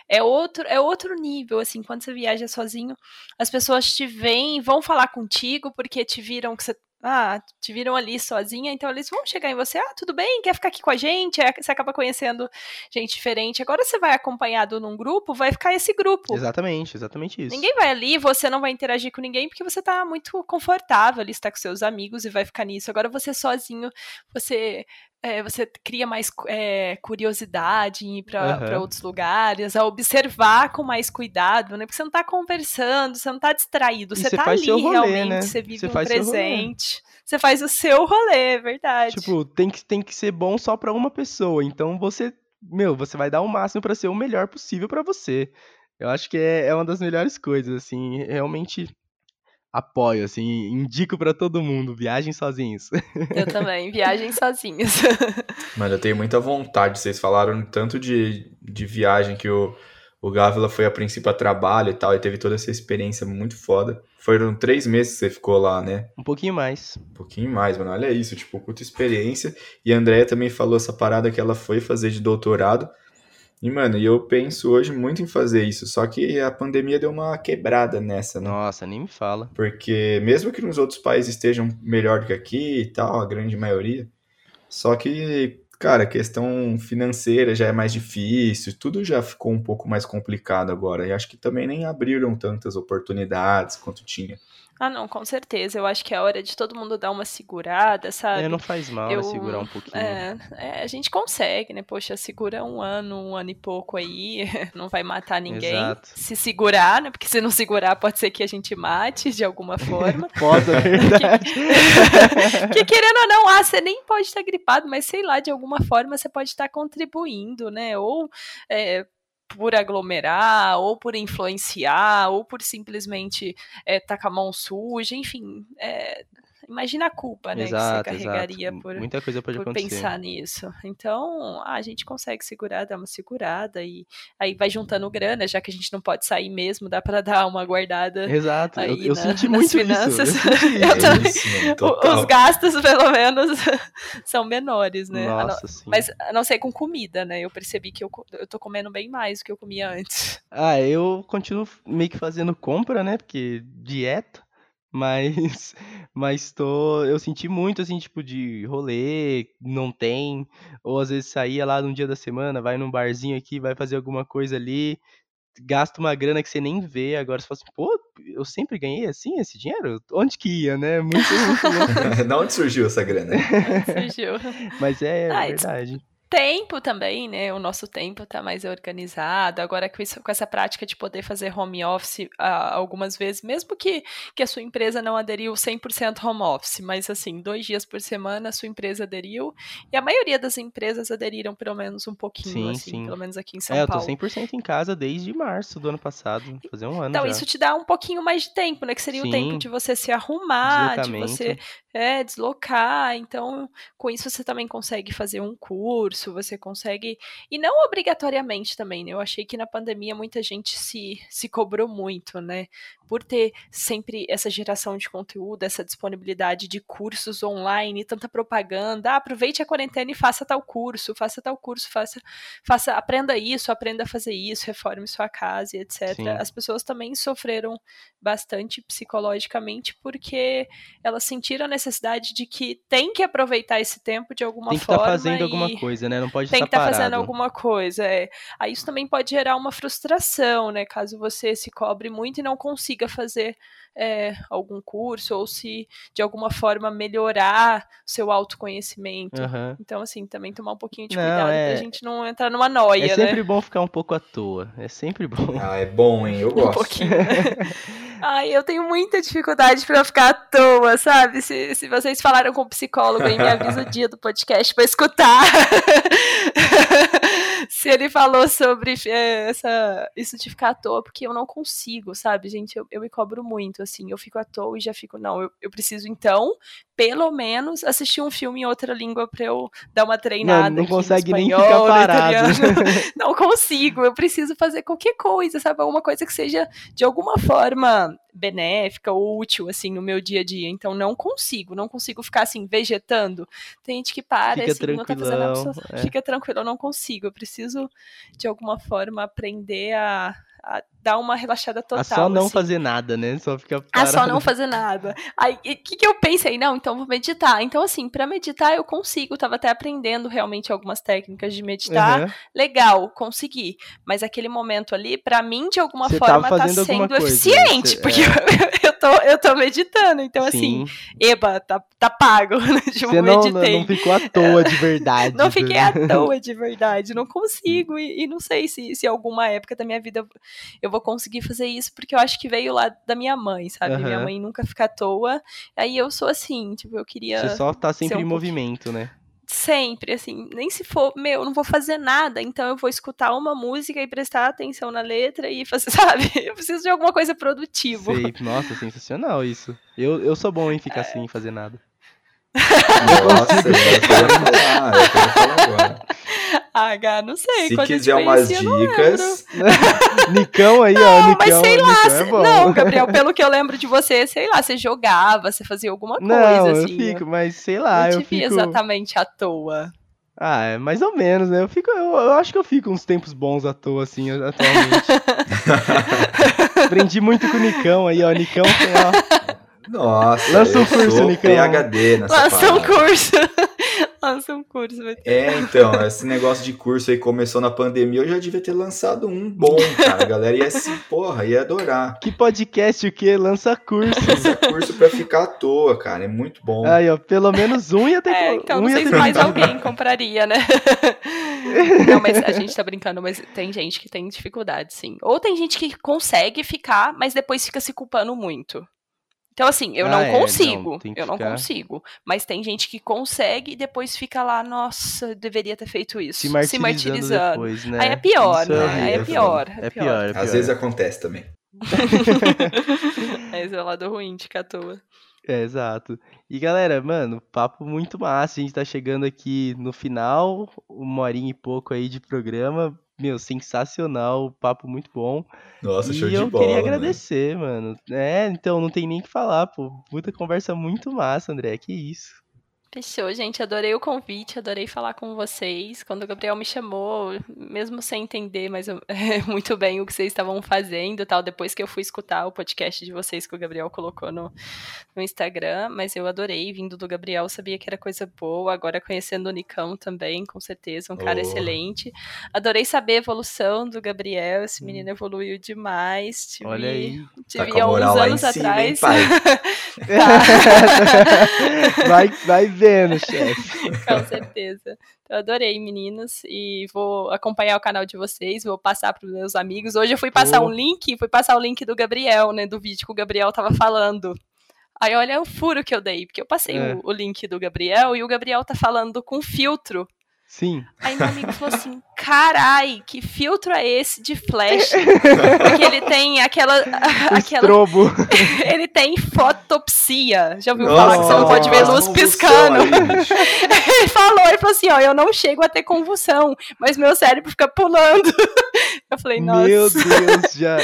É outro, é outro nível, assim, quando você viaja sozinho, as pessoas te veem, vão falar contigo porque te viram que você ah, te viram ali sozinha, então eles vão chegar em você, ah, tudo bem, quer ficar aqui com a gente? Aí você acaba conhecendo gente diferente. Agora você vai acompanhado num grupo, vai ficar esse grupo. Exatamente, exatamente isso. Ninguém vai ali, você não vai interagir com ninguém porque você tá muito confortável ali, está com seus amigos e vai ficar nisso. Agora você sozinho, você é, você cria mais é, curiosidade em ir para uhum. outros lugares, a observar com mais cuidado, né? Porque você não está conversando, você não está distraído, você, está ali rolê, realmente, né? você vive você um presente. Você faz o seu rolê, é verdade. Tipo, tem que, tem que ser bom só para uma pessoa. Então você, meu, você vai dar o máximo para ser o melhor possível para você. Eu acho que é, é uma das melhores coisas, assim, realmente apoio, assim, indico para todo mundo, viagem sozinhos. Eu também, viagem sozinhos. Mano, eu tenho muita vontade, vocês falaram tanto de, de viagem que o, o Gávila foi a princípio a trabalho e tal, e teve toda essa experiência muito foda. Foram três meses que você ficou lá, né? Um pouquinho mais. Um pouquinho mais, mano, olha isso, tipo, puta experiência. E a Andrea também falou essa parada que ela foi fazer de doutorado, e, mano, eu penso hoje muito em fazer isso, só que a pandemia deu uma quebrada nessa, né? Nossa, nem me fala. Porque mesmo que nos outros países estejam melhor do que aqui e tal, a grande maioria, só que cara, a questão financeira já é mais difícil, tudo já ficou um pouco mais complicado agora. E acho que também nem abriram tantas oportunidades quanto tinha. Ah, não, com certeza. Eu acho que é hora de todo mundo dar uma segurada, sabe? É, não faz mal né, Eu- segurar um pouquinho. É, é, a gente consegue, né? Poxa, segura um ano, um ano e pouco aí, não vai matar ninguém. Exato. Se segurar, né? Porque se não segurar, pode ser que a gente mate de alguma forma. Pode, é verdade. que querendo ou não, ah, você nem pode estar gripado, mas sei lá, de alguma forma você pode estar contribuindo, né? Ou é, por aglomerar, ou por influenciar, ou por simplesmente é, a mão suja, enfim. é, imagina a culpa, né? exato, que você carregaria exato. por, Muita coisa pode por acontecer. pensar nisso. Então, ah, a gente consegue segurar, dar uma segurada e aí vai juntando grana, já que a gente não pode sair mesmo, dá para dar uma guardada. Exato, eu, aí eu na- senti muito finanças. isso. Eu senti isso. também. Os gastos, pelo menos, são menores, né? Nossa, sim. Mas a não ser com comida, né? Eu percebi que eu, eu tô comendo bem mais do que eu comia antes. Ah, eu continuo meio que fazendo compra, né? Porque dieta, mas mas tô, eu senti muito assim, tipo de rolê, não tem, ou às vezes saía lá num dia da semana, vai num barzinho aqui, vai fazer alguma coisa ali, gasta uma grana que você nem vê, agora você fala assim, pô, eu sempre ganhei assim esse dinheiro? Onde que ia, né? Muito, muito louco. da onde surgiu essa grana? Surgiu. Mas é Ah, isso- verdade. Tempo também, né? O nosso tempo tá mais organizado. Agora, com, isso, com essa prática de poder fazer home office ah, algumas vezes, mesmo que, que a sua empresa não aderiu 100% home office, mas assim, dois dias por semana a sua empresa aderiu. E a maioria das empresas aderiram pelo menos um pouquinho, Sim, assim, sim. pelo menos aqui em São É, eu tô Paulo. 100% em casa desde março do ano passado, fazer um ano Então, já. isso te dá um pouquinho mais de tempo, né? Que seria o tempo Sim. de você se arrumar, de você é, deslocar. Então, com isso você também consegue fazer um curso, você consegue. E não obrigatoriamente também, né? Eu achei que na pandemia muita gente se, se cobrou muito, né? Por ter sempre essa geração de conteúdo, essa disponibilidade de cursos online, tanta propaganda. Ah, aproveite a quarentena e faça tal curso, faça tal curso, faça, faça, aprenda isso, aprenda a fazer isso, reforme sua casa e etc. Sim. As pessoas também sofreram bastante psicologicamente porque elas sentiram a necessidade de que tem que aproveitar esse tempo de alguma Tem que estar forma fazendo alguma coisa, né? Não pode tem que estar estar parado. fazendo alguma coisa. É. Aí isso também pode gerar uma frustração, né? Caso você se cobre muito e não consiga fazer é, algum curso ou se de alguma forma melhorar seu autoconhecimento. Aham. Então, assim, também tomar um pouquinho de Não, cuidado é- pra gente não entrar numa noia, É sempre né? bom ficar um pouco à toa. É sempre bom. Ah, é bom, hein? Eu Um gosto. pouquinho. Ai, eu tenho muita dificuldade pra ficar à toa, sabe? Se, se vocês falaram com o psicólogo aí, me avisa o dia do podcast pra escutar. se ele falou sobre é, essa, isso de ficar à toa, porque eu não consigo, sabe, gente? Eu, eu me cobro muito, assim. Eu fico à toa e já fico, não, eu, eu preciso então, pelo menos, assistir um filme em outra língua pra eu dar uma treinada. Não, não consegue nem espanhol, ficar no parado. não consigo, eu preciso fazer qualquer coisa, sabe? Alguma coisa que seja de alguma forma benéfica ou útil, assim, no meu dia a dia. Então, não consigo, não consigo ficar, assim, vegetando. Tem gente que para, Fica assim, não tá fazendo absolutamente... é. Fica tranquilo, eu não consigo. Eu preciso, de alguma forma, aprender a dar uma relaxada total. A só não assim. fazer nada, né? Só ficar parado. só não fazer nada. Aí, o que, que eu pensei? Não, então vou meditar. Então, assim, pra meditar eu consigo. Tava até aprendendo realmente algumas técnicas de meditar. Aham. Legal, consegui. Mas aquele momento ali, pra mim, de alguma Você forma, tá sendo coisa, eficiente. você- porque é. eu, tô, eu tô meditando. Então, assim, Sim. eba, tá, tá pago. tipo, Você não, meditei. não ficou à toa de verdade. Não fiquei à né? toa de verdade, não consigo. E, e não sei se, se alguma época da minha vida eu vou conseguir fazer isso, porque eu acho que veio lá da minha mãe, sabe? Minha Aham. mãe nunca fica à toa. Aí eu sou assim, tipo, eu queria Você só tá sempre um em pouquinho- movimento, né? Sempre, assim, nem se for, meu, eu não vou fazer nada, então eu vou escutar uma música e prestar atenção na letra e fazer, sabe? Eu preciso de alguma coisa produtiva. Sei. Nossa, sensacional isso. Eu, eu sou bom em ficar É. assim, sem fazer nada. Nossa, eu quero falar, eu quero falar agora. Ah, Gá, não sei. Se quando quiser umas conheci, eu não dicas, Nicão aí, ó. Não, Nicão, mas sei lá, Nicão é bom. não, Gabriel, pelo que eu lembro de você, sei lá, você jogava, você fazia alguma coisa, Não, eu assim. fico, mas sei lá, não eu te vi fico. exatamente à toa. Ah, é mais ou menos, né? Eu fico, eu, eu acho que eu fico uns tempos bons à toa, assim, atualmente. Aprendi muito com o Nicão aí, ó. Nicão, ó. nossa, Lança um curso, Nicão. PhD nessa Lança um curso. Lança um curso. É, então, esse negócio de curso aí começou na pandemia, eu já devia ter lançado um bom, cara. A galera ia se, porra, ia adorar. Que podcast o quê? Lança curso. Lança curso pra ficar à toa, cara. É muito bom. Aí, ó, pelo menos um ia ter É, então, um não sei se mais alguém compraria, né? não, mas a gente tá brincando, mas tem gente que tem dificuldade, sim. Ou tem gente que consegue ficar, mas depois fica se culpando muito. Então, assim, eu ah, não é, consigo. Não, eu não consigo. Mas tem gente que consegue e depois fica lá, nossa, deveria ter feito isso. Se martirizando. Se martirizando. Depois, né? Aí é pior, isso né? Aí é, pior, é, é, pior. é pior. Às vezes acontece também. Esse é o lado ruim de Catoa. É, exato. E galera, mano, papo muito massa. A gente tá chegando aqui no final, uma horinha e pouco aí de programa. Meu, sensacional, papo muito bom. Nossa, e show de eu bola. queria né? agradecer, mano. É, então não tem nem que falar, pô. Puta conversa muito massa, André. Que isso. Fechou, gente. Adorei o convite, adorei falar com vocês. Quando o Gabriel me chamou, mesmo sem entender mas é, muito bem o que vocês estavam fazendo, tal, depois que eu fui escutar o podcast de vocês que o Gabriel colocou no, no Instagram, mas eu adorei, vindo do Gabriel, sabia que era coisa boa. Agora conhecendo o Nicão também, com certeza, um cara oh. excelente. Adorei saber a evolução do Gabriel, esse menino evoluiu demais. Tive, Olha aí. Tive tá há uns anos atrás. Cima, hein, tá. vai, vai vendo, chefe. Com certeza. Eu adorei, meninos, e vou acompanhar o canal de vocês, vou passar para os meus amigos. Hoje eu fui passar oh. um link, fui passar o link do Gabriel, né, do vídeo que o Gabriel tava falando. Aí olha o furo que eu dei, porque eu passei é. o, o, link do Gabriel e o Gabriel tá falando com filtro. Sim. Aí meu amigo falou assim: carai, que filtro é esse de flash? Porque ele tem aquela. aquela Estrobo. ele tem fotopsia. Já ouviu Nossa, falar que você não pode ver luz piscando? ele falou, ele falou assim: ó, eu não chego a ter convulsão, mas meu cérebro fica pulando. Eu falei, nossa. Meu Deus, já.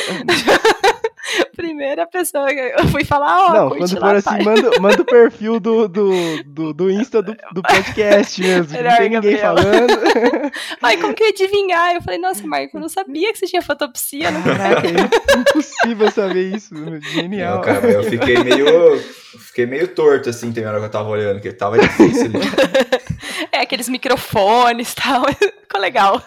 Primeira pessoa que eu fui falar, ó, Não, quando for assim, manda, manda o perfil do, do, do, do Insta do, do podcast mesmo. Melhor, não tem ninguém Gabriel. falando. Ai, como que eu ia adivinhar? Eu falei, nossa, Marco, eu não sabia que você tinha fotopsia. Não Caraca, é impossível saber isso. Genial. Não, cara, eu fiquei meio. Fiquei meio torto, assim, tem hora que eu tava olhando, que tava difícil ali. É, aqueles microfones e tal. Ficou legal.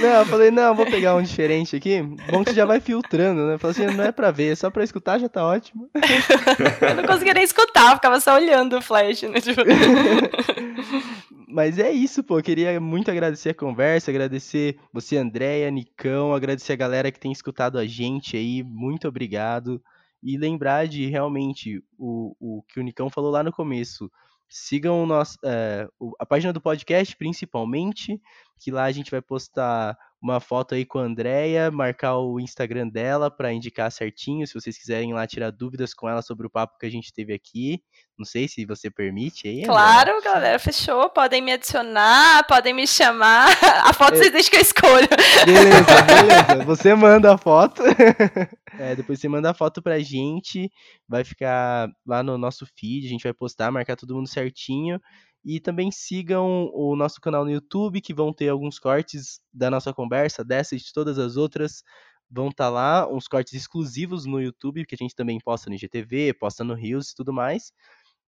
Não, eu falei, não, vou pegar um diferente aqui. Bom que já vai filtrando, né? Falei assim, não é pra ver, é só pra escutar já tá ótimo. eu não conseguia nem escutar, eu ficava só olhando o flash, né? Tipo... Mas é isso, pô. Eu queria muito agradecer a conversa, agradecer você, Andréia, Nicão, agradecer a galera que tem escutado a gente aí. Muito obrigado. E lembrar de realmente o, o que o Nicão falou lá no começo. Sigam nosso, é, a página do podcast, principalmente, que lá a gente vai postar uma foto aí com a Andrea, marcar o Instagram dela para indicar certinho, se vocês quiserem lá tirar dúvidas com ela sobre o papo que a gente teve aqui. Não sei se você permite aí. Claro, Andrea. galera, fechou. Podem me adicionar, podem me chamar. A foto é... vocês deixam que eu escolho. Beleza, beleza. Você manda a foto. É, depois você manda a foto pra gente. Vai ficar lá no nosso feed, a gente vai postar, marcar todo mundo certinho. E também sigam o nosso canal no YouTube, que vão ter alguns cortes da nossa conversa, dessa e de todas as outras. Vão estar tá lá, uns cortes exclusivos no YouTube, que a gente também posta no IGTV, posta no Rios e tudo mais.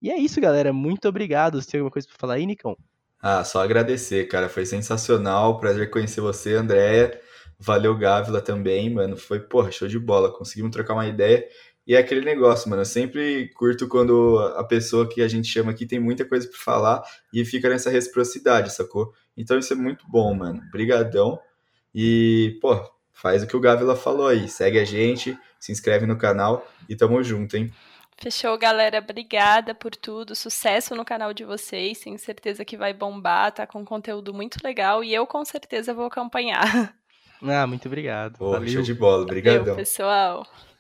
E é isso, galera. Muito obrigado. Você tem alguma coisa para falar aí, Nicão? Ah, só agradecer, cara. Foi sensacional. Prazer conhecer você, Andréia. Valeu, Gávila, também, mano. Foi, porra, show de bola. Conseguimos trocar uma ideia. E é aquele negócio, mano. Eu sempre curto quando a pessoa que a gente chama aqui tem muita coisa para falar e fica nessa reciprocidade, sacou? Então isso é muito bom, mano. Brigadão. E, pô, faz o que o Gávila falou aí. Segue a gente, se inscreve no canal e tamo junto, hein? Fechou, galera. Obrigada por tudo. Sucesso no canal de vocês. Tenho certeza que vai bombar, tá com conteúdo muito legal e eu com certeza vou acompanhar. Ah, muito obrigado. Pô, show de bola. Obrigadão. Valeu, pessoal.